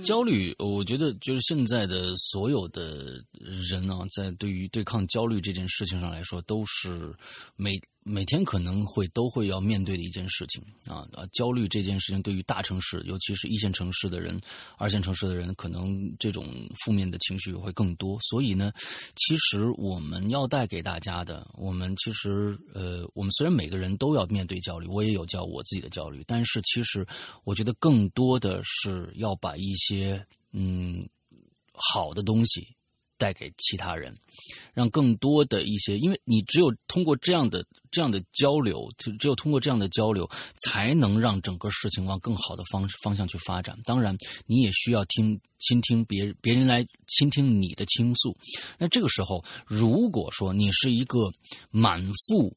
焦虑，我觉得就是现在的所有的人呢、在对于对抗焦虑这件事情上来说，都是每每天可能会都会要面对的一件事情啊啊！焦虑这件事情对于大城市，尤其是一线城市的人、二线城市的人，可能这种负面的情绪会更多。所以呢，其实我们要带给大家的，我们其实呃，我们虽然每个人都要面对焦虑，我也有叫我自己的焦虑，但是其实我觉得更多的是要把一些嗯好的东西带给其他人，让更多的一些，因为你只有通过这样的这样的交流，就只有通过这样的交流，才能让整个事情往更好的方方向去发展。当然，你也需要听倾听别人别人来倾听你的倾诉。那这个时候，如果说你是一个满腹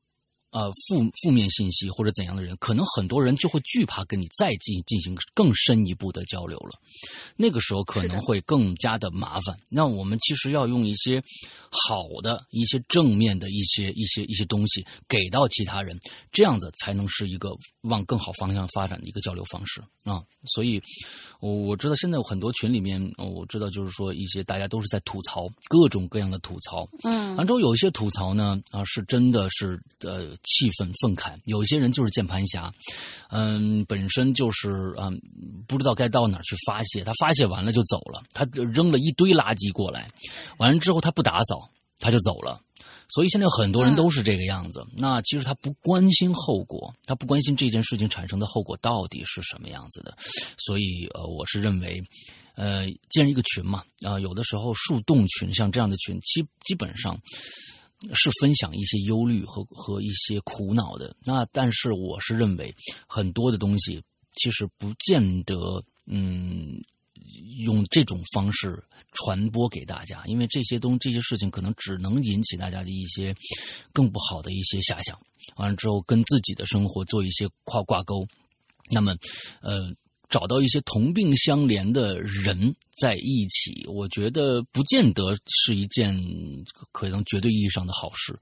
呃负负面信息或者怎样的人，可能很多人就会惧怕跟你再进进行更深一步的交流了。那个时候可能会更加的麻烦。那我们其实要用一些好的、一些正面的一些、一些、一些东西给到其他人，这样子才能是一个往更好方向发展的一个交流方式啊。所以，我我知道现在有很多群里面，呃我知道就是说一些大家都是在吐槽各种各样的吐槽，嗯完之后有一些吐槽呢，啊，是真的是呃气愤愤慨；有一些人就是键盘侠，嗯，本身就是嗯不知道该到哪儿去发泄，他发泄完了就走了，他扔了一堆垃圾过来，完了之后他不打扫，他就走了。所以现在有很多人都是这个样子。那其实他不关心后果，他不关心这件事情产生的后果到底是什么样子的。所以呃，我是认为，呃，建一个群嘛，啊、有的时候树洞群像这样的群，基基本上是分享一些忧虑和和一些苦恼的。那但是我是认为，很多的东西其实不见得，嗯，用这种方式传播给大家，因为这些东这些事情可能只能引起大家的一些更不好的一些遐想。完了之后，跟自己的生活做一些跨挂钩，那么，呃。找到一些同病相怜的人在一起，我觉得不见得是一件可能绝对意义上的好事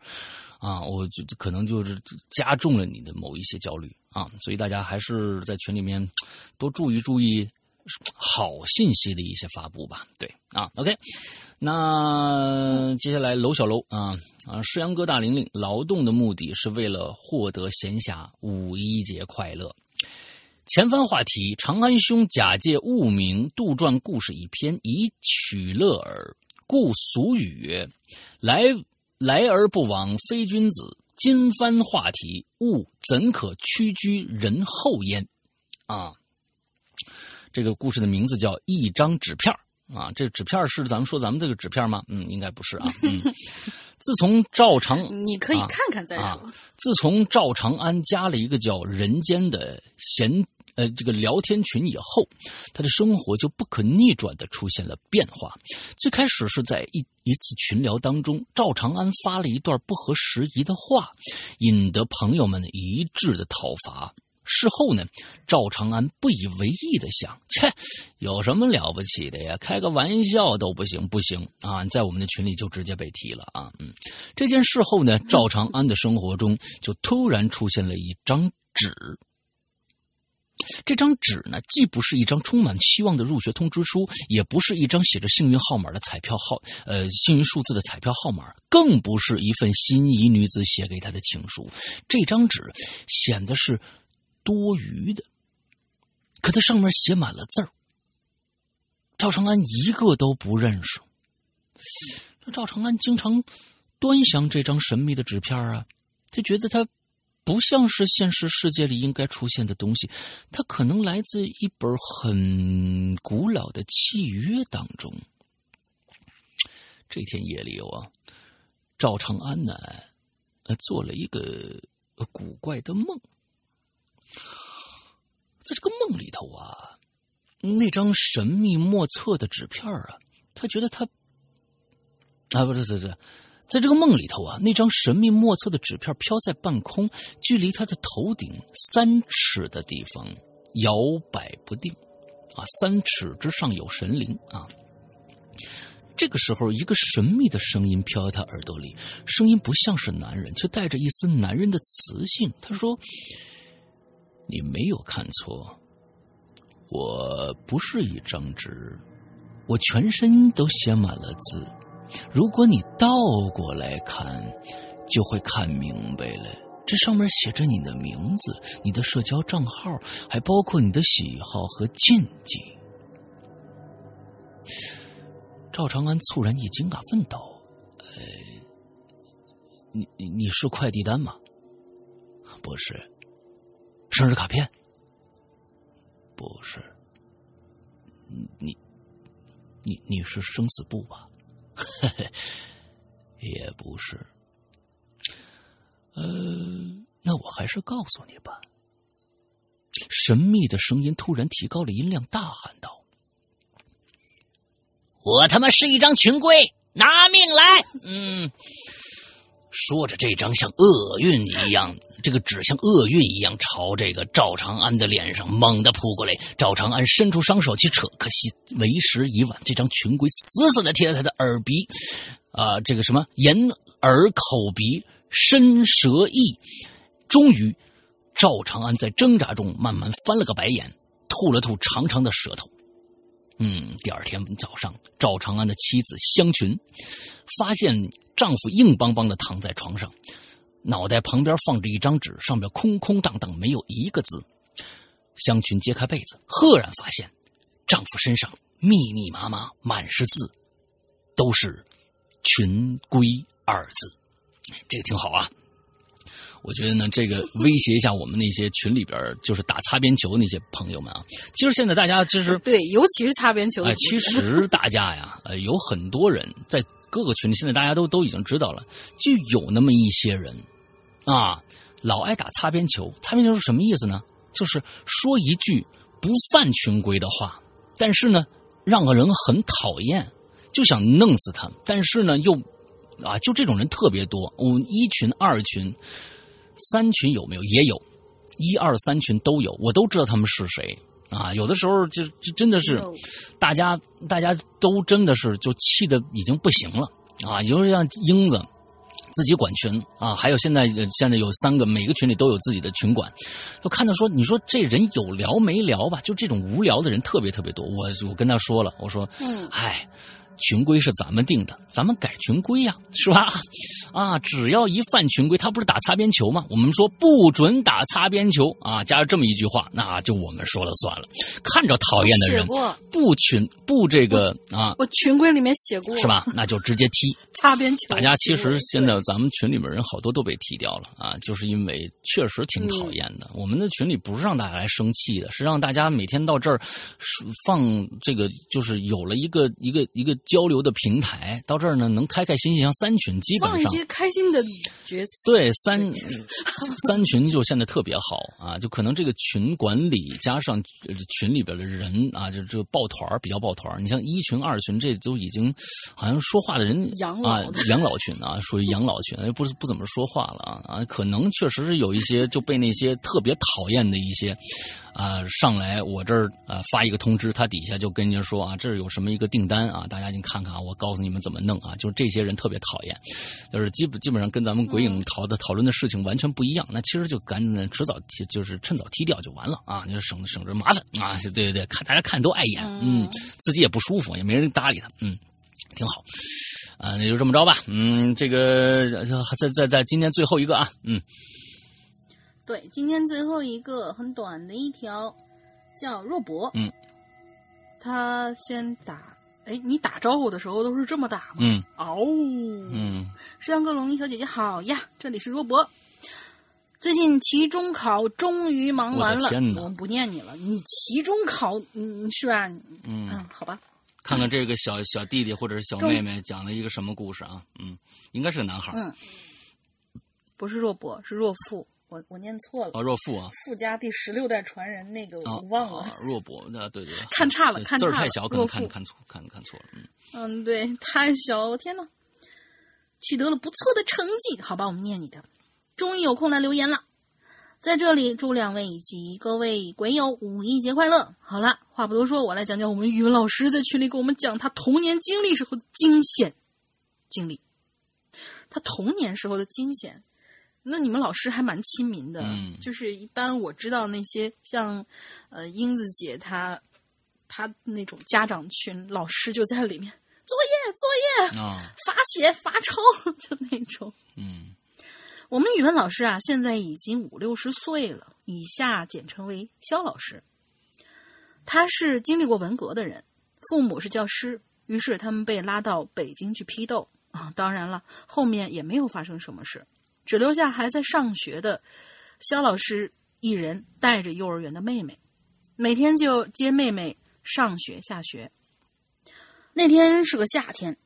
啊！我就可能就是加重了你的某一些焦虑啊，所以大家还是在群里面多注意注意好信息的一些发布吧。对啊，OK，那接下来楼小楼啊啊，世阳哥大玲玲，劳动的目的是为了获得闲暇，五一节快乐。前番话题：长安兄假借物名杜撰故事一篇，以取乐耳。故俗语曰：“来来而不往非君子。”今番话题，物怎可屈居人后焉？啊，这个故事的名字叫《一张纸片儿》啊。这纸片儿是咱们说咱们这个纸片吗？嗯，应该不是啊。嗯，自从赵长你可以看看再说。啊自从赵长安加了一个叫“人间”的闲呃这个聊天群以后，他的生活就不可逆转的出现了变化。最开始是在一一次群聊当中，赵长安发了一段不合时宜的话，引得朋友们一致的讨伐。事后呢，赵长安不以为意的想：切，有什么了不起的呀？开个玩笑都不行，不行啊！在我们的群里就直接被踢了啊！嗯，这件事后呢，赵长安的生活中就突然出现了一张纸。这张纸呢，既不是一张充满希望的入学通知书，也不是一张写着幸运号码的彩票号，呃，幸运数字的彩票号码，更不是一份心仪女子写给他的情书。这张纸显得是。多余的，可它上面写满了字儿。赵长安一个都不认识。赵长安经常端详这张神秘的纸片啊，他觉得他不像是现实世界里应该出现的东西，它可能来自一本很古老的契约当中。这天夜里啊，赵长安呢，做了一个古怪的梦。在这个梦里头啊，那张神秘莫测的纸片啊，他觉得他啊，不是，是是，在这个梦里头啊，那张神秘莫测的纸片飘在半空，距离他的头顶三尺的地方摇摆不定啊，三尺之上有神灵啊。这个时候，一个神秘的声音飘在他耳朵里，声音不像是男人，却带着一丝男人的磁性。他说。你没有看错，我不是一张纸，我全身都写满了字。如果你倒过来看，就会看明白了。这上面写着你的名字、你的社交账号，还包括你的喜好和禁忌。赵长安猝然一惊啊，问道：“呃，你你你是快递单吗？”“不是。”生日卡片？不是，你，你你是生死簿吧？嘿 嘿也不是。呃，那我还是告诉你吧。神秘的声音突然提高了音量，大喊道：“我他妈是一张群规，拿命来！”嗯，说着，这张像厄运一样。这个纸像厄运一样朝这个赵长安的脸上猛地扑过来，赵长安伸出双手去扯，可惜为时已晚。这张群规死死的贴在他的耳鼻，啊，这个什么眼耳口鼻身舌意，终于，赵长安在挣扎中慢慢翻了个白眼，吐了吐长长的舌头。嗯，第二天早上，赵长安的妻子香群发现丈夫硬邦邦的躺在床上。脑袋旁边放着一张纸，上面空空荡荡，没有一个字。香群揭开被子，赫然发现丈夫身上密密麻麻满是字，都是“群规”二字。这个挺好啊，我觉得呢，这个威胁一下我们那些群里边就是打擦边球那些朋友们啊。其实现在大家其实对，尤其是擦边球。哎，其实大家呀，呃，有很多人在各个群里，现在大家都都已经知道了，就有那么一些人。啊，老爱打擦边球。擦边球是什么意思呢？就是说一句不犯群规的话，但是呢，让个人很讨厌，就想弄死他。但是呢，又啊，就这种人特别多。我们一群、二群、三群有没有？也有，一二三群都有，我都知道他们是谁啊。有的时候就就真的是，大家大家都真的是就气的已经不行了啊。有时候像英子。自己管群啊，还有现在现在有三个，每个群里都有自己的群管。就看到说，你说这人有聊没聊吧？就这种无聊的人特别特别多。我我跟他说了，我说，嗯，嗨。群规是咱们定的，咱们改群规呀，是吧？啊，只要一犯群规，他不是打擦边球吗？我们说不准打擦边球啊，加上这么一句话，那就我们说了算了。看着讨厌的人，不群不这个啊，我群规里面写过，是吧？那就直接踢 擦边球。大家其实现在咱们群里面人好多都被踢掉了啊，就是因为确实挺讨厌的。我们的群里不是让大家来生气的，是让大家每天到这儿放这个，就是有了一个一个一个。交流的平台，到这儿呢能开开心心，像三群基本上放一些开心的角色。对三 三群就现在特别好啊，就可能这个群管理加上呃群里边的人啊，就这个抱团儿比较抱团儿你像一群、二群，这都已经好像说话的人啊养老的，养老群啊，属于养老群，不是不怎么说话了啊啊，可能确实是有一些就被那些特别讨厌的一些啊上来我这儿啊发一个通知，他底下就跟人家说啊，这儿有什么一个订单啊，大家您看看啊，我告诉你们怎么弄啊，就是这些人特别讨厌，就是基本基本上跟咱们鬼影讨的讨论的事情完全不一样，那其实就赶紧迟早踢，就是趁早踢掉就完了啊，你就省省着麻烦啊，对对对，看大家看都碍眼，嗯，自己也不舒服，也没人搭理他，嗯，挺好。啊，那就这么着吧。嗯，这个在在在今天最后一个啊，嗯，对，今天最后一个很短的一条，叫若博。嗯，他先打，哎，你打招呼的时候都是这么打吗？嗯，哦，嗯，石阳哥、龙一小姐姐好呀，这里是若博。最近期中考终于忙完了，我们不念你了，你期中考，嗯，是吧？嗯嗯，好吧。看看这个小 小弟弟或者是小妹妹讲了一个什么故事啊？嗯，应该是个男孩。嗯，不是若博，是若父，我我念错了。啊，若父啊，富家第十六代传人那个啊我忘了。啊若博，那对对，对看差了看差了字儿太小，可能看看错，看看错了。嗯，嗯，对，太小了，天呐，取得了不错的成绩，好吧，我们念你的，终于有空来留言了。在这里祝两位以及各位鬼友五一节快乐。好了，话不多说，我来讲讲我们语文老师在群里给我们讲他童年经历时候的惊险经历。他童年时候的惊险，那你们老师还蛮亲民的，嗯就是一般我知道那些像呃英子姐她她那种家长群，老师就在里面作业作业啊，罚写罚抄，就那种。嗯我们语文老师啊，现在已经五六十岁了，以下简称为肖老师。他是经历过文革的人，父母是教师，于是他们被拉到北京去批斗啊。当然了，后面也没有发生什么事，只留下还在上学的肖老师一人带着幼儿园的妹妹，每天就接妹妹上学下学。那天是个夏天，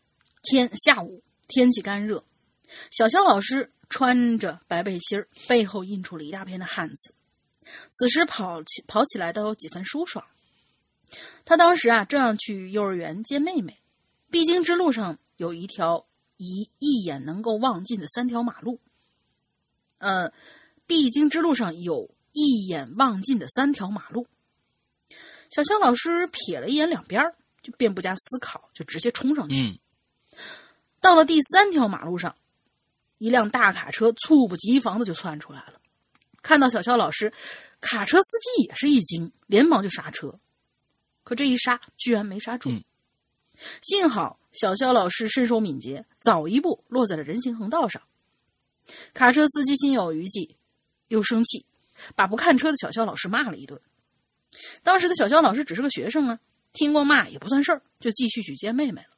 天下午天气干热，小肖老师穿着白背心，背后印出了一大片的汗渍。此时跑起跑起来都有几分舒爽。他当时啊，正要去幼儿园接妹妹，必经之路上有一条一一眼能够望尽的三条马路。呃，必经之路上有一眼望尽的三条马路。小肖老师瞥了一眼两边儿，就便不加思考，就直接冲上去。嗯到了第三条马路上，一辆大卡车猝不及防的就窜出来了。看到小肖老师，卡车司机也是一惊，连忙就刹车。可这一刹，居然没刹住。嗯幸好小肖老师身手敏捷，早一步落在了人行横道上。卡车司机心有余悸，又生气，把不看车的小肖老师骂了一顿。当时的小肖老师只是个学生啊，听过骂也不算事儿，就继续去接妹妹了。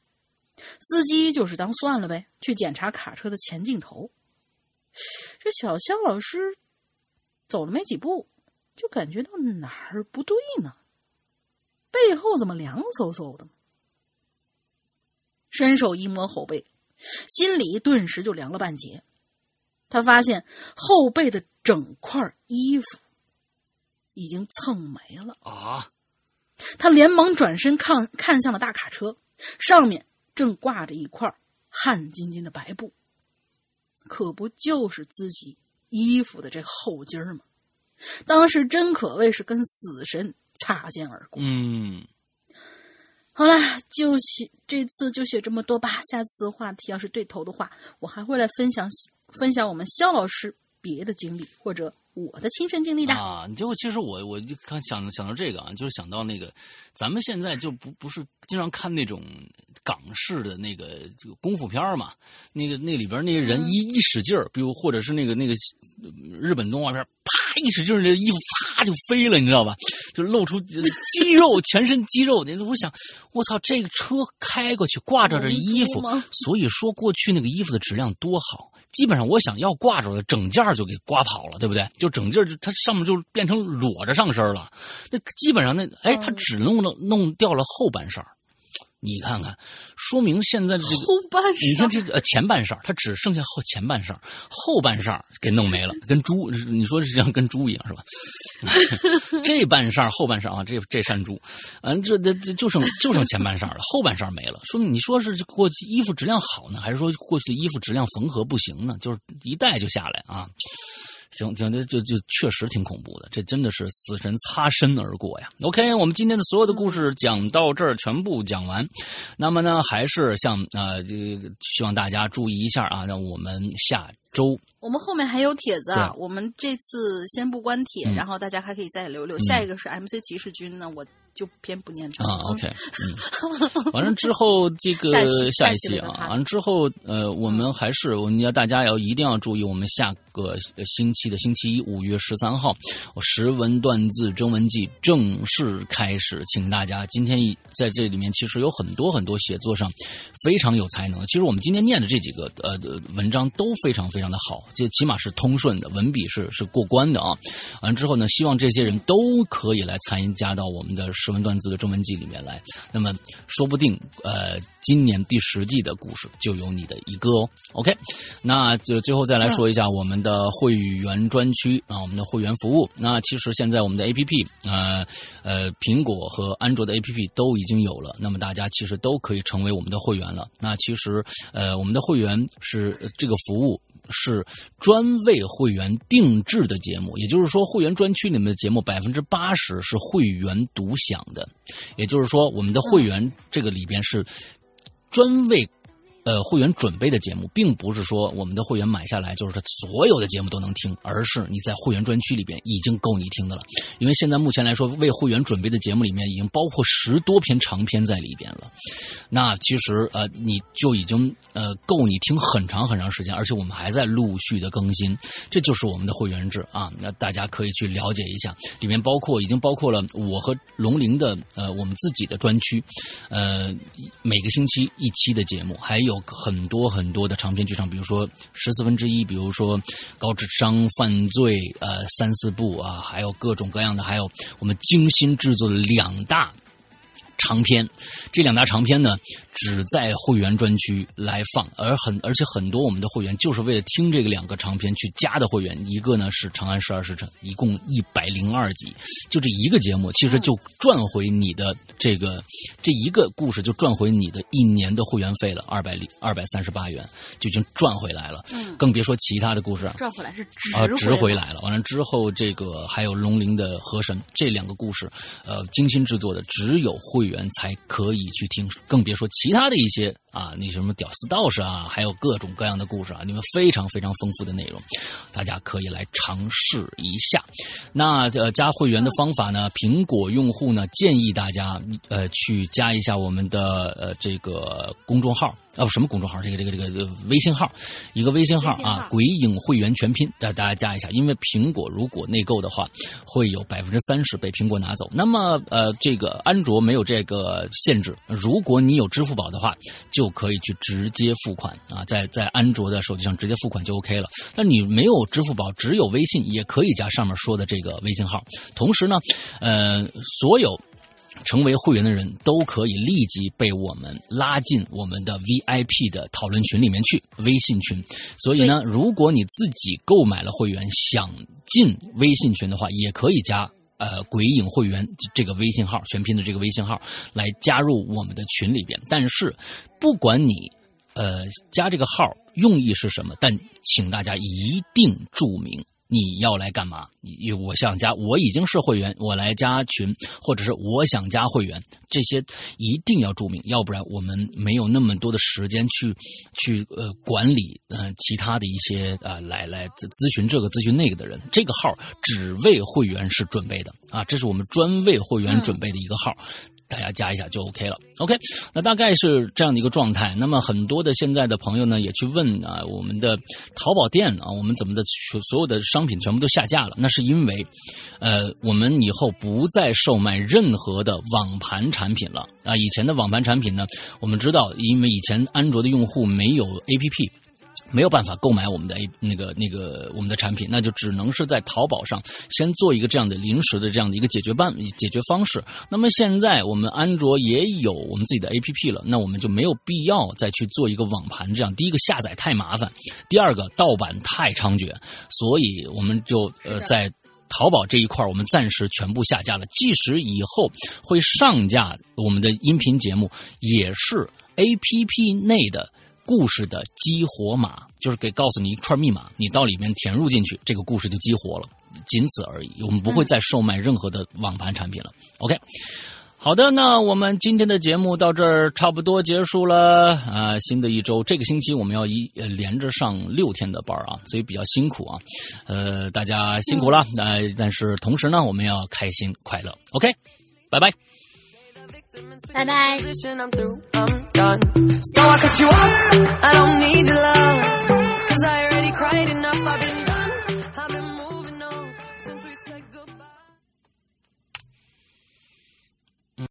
司机就是当算了呗，去检查卡车的前镜头。这小肖老师走了没几步，就感觉到哪儿不对呢？背后怎么凉飕飕的？伸手一摸后背，心里顿时就凉了半截。他发现后背的整块衣服已经蹭没了。啊，他连忙转身看看向了大卡车，上面正挂着一块汗津津的白布，可不就是自己衣服的这后襟儿吗？当时真可谓是跟死神擦肩而过。嗯，好了，就写这次就写这么多吧。下次话题要是对头的话，我还会来分享分享我们肖老师别的经历或者我的亲身经历的。啊，你就其实我我就看想想到这个啊，就是想到那个，咱们现在就不不是经常看那种港式的那个这个功夫片嘛，那个那里边那些人一、一使劲儿，比如或者是那个那个呃日本动画片，啪一使劲儿，这衣服啪就飞了，你知道吧？就露出呃肌肉，全身肌肉。那我想，我操，这个车开过去挂着这衣服所以说过去那个衣服的质量多好。基本上我想要挂着的整件儿就给刮跑了，对不对？就整件儿就它上面就变成裸着上身了。那基本上那哎，它只弄了弄掉了后半身儿你看看，说明现在的这个后半身你看这呃前半身儿它只剩下后前半身后半身儿给弄没了，跟猪，你说是像跟猪一样是吧？这半扇儿后半扇啊，这这扇猪，嗯，这这这就剩就剩前半扇了，后半扇没了。说明你说是过去衣服质量好呢，还是说过去的衣服质量缝合不行呢？就是一戴就下来啊。行行，这就就确实挺恐怖的，这真的是死神擦身而过呀。OK，我们今天的所有的故事讲到这儿，全部讲完。那么呢，还是像呃，这个希望大家注意一下啊，让我们下周我们后面还有帖子啊，我们这次先不关帖，嗯然后大家还可以再留留。下一个是 MC 骑士军呢，我就偏不念它啊，OK，嗯，完了之后这个下一期啊，完了之后呃，我们还是我们要大家要一定要注意，我们下个星期的星期一五月十三号，我识文断字征文记正式开始，请大家今天在这里面其实有很多很多写作上非常有才能。其实我们今天念的这几个呃文章都非常非常的好，这起码是通顺的，文笔是是过关的啊。完之后呢，希望这些人都可以来参加到我们的识文断字的征文记里面来。那么说不定呃，今年第十季的故事就有你的一个哦。OK，那就最后再来说一下我们的会员专区啊，我们的会员服务。那其实现在我们的 APP 呃呃，苹果和安卓的 APP 都已经有了，那么大家其实都可以成为我们的会员了。那其实呃，我们的会员是这个服务。是专为会员定制的节目，也就是说，会员专区里面的节目百分之八十是会员独享的，也就是说，我们的会员这个里边是专为呃会员准备的节目，并不是说我们的会员买下来就是他所有的节目都能听，而是你在会员专区里边已经够你听的了。因为现在目前来说，为会员准备的节目里面已经包括十多篇长篇在里边了。那其实呃，你就已经呃够你听很长很长时间，而且我们还在陆续的更新，这就是我们的会员制啊。那大家可以去了解一下，里面包括已经包括了我和龙玲的呃我们自己的专区，呃每个星期一期的节目，还有有很多很多的长篇剧场，比如说十四分之一，比如说高智商犯罪呃三四部啊，还有各种各样的，还有我们精心制作的两大。长篇，这两大长篇呢，只在会员专区来放，而很而且很多我们的会员就是为了听这个两个长篇去加的会员。一个呢是《长安十二时辰》，一共一百零二集，就这一个节目，其实就赚回你的这个这一个故事就赚回你的一年的会员费了，二百零二百三十八元就已经赚回来了。嗯更别说其他的故事啊。赚回来是值啊，值回回来了。完了之后，这个还有龙鳞的河神这两个故事，呃，精心制作的，只有会员才可以去听，更别说其他的一些啊，那什么屌丝道士啊，还有各种各样的故事啊，你们非常非常丰富的内容，大家可以来尝试一下。那呃，加会员的方法呢，苹果用户呢建议大家呃去加一下我们的呃这个公众号。啊，不什么公众号？这个这个这个微信号，一个微信号微信号啊，鬼影会员全拼，大大家加一下。因为苹果如果内购的话，会有百分之三十被苹果拿走。那么呃，这个安卓没有这个限制，如果你有支付宝的话，就可以去直接付款啊，在在安卓的手机上直接付款就 OK 了。但你没有支付宝，只有微信，也可以加上面说的这个微信号。同时呢，呃，所有。成为会员的人都可以立即被我们拉进我们的 VIP 的讨论群里面去，微信群。所以呢，如果你自己购买了会员，想进微信群的话，也可以加呃鬼影会员这个微信号，全拼的这个微信号来加入我们的群里边。但是，不管你呃加这个号用意是什么，但请大家一定注明。你要来干嘛？你我想加，我已经是会员，我来加群，或者是我想加会员，这些一定要注明，要不然我们没有那么多的时间去去呃管理呃其他的一些呃来来咨询这个咨询那个的人。这个号只为会员是准备的啊，这是我们专为会员准备的一个号。大家加一下就 OK 了。OK，那大概是这样的一个状态。那么很多的现在的朋友呢，也去问啊，我们的淘宝店啊，我们怎么的所所有的商品全部都下架了？那是因为，呃，我们以后不再售卖任何的网盘产品了啊。以前的网盘产品呢，我们知道，因为以前安卓的用户没有 APP。没有办法购买我们的 A 那个那个我们的产品，那就只能是在淘宝上先做一个这样的临时的这样的一个解决办解决方式。那么现在我们安卓也有我们自己的 APP 了，那我们就没有必要再去做一个网盘这样。第一个下载太麻烦，第二个盗版太猖獗，所以我们就呃在淘宝这一块我们暂时全部下架了。即使以后会上架我们的音频节目，也是 APP 内的。故事的激活码就是给告诉你一串密码，你到里面填入进去，这个故事就激活了，仅此而已。我们不会再售卖任何的网盘产品了。OK，好的，那我们今天的节目到这儿差不多结束了啊。新的一周，这个星期我们要一连着上六天的班啊，所以比较辛苦啊。呃，大家辛苦了。呃，但是同时呢，我们要开心快乐。OK，拜拜。拜拜。So I cut you off. I don't need your love. Cause I already cried enough. I've been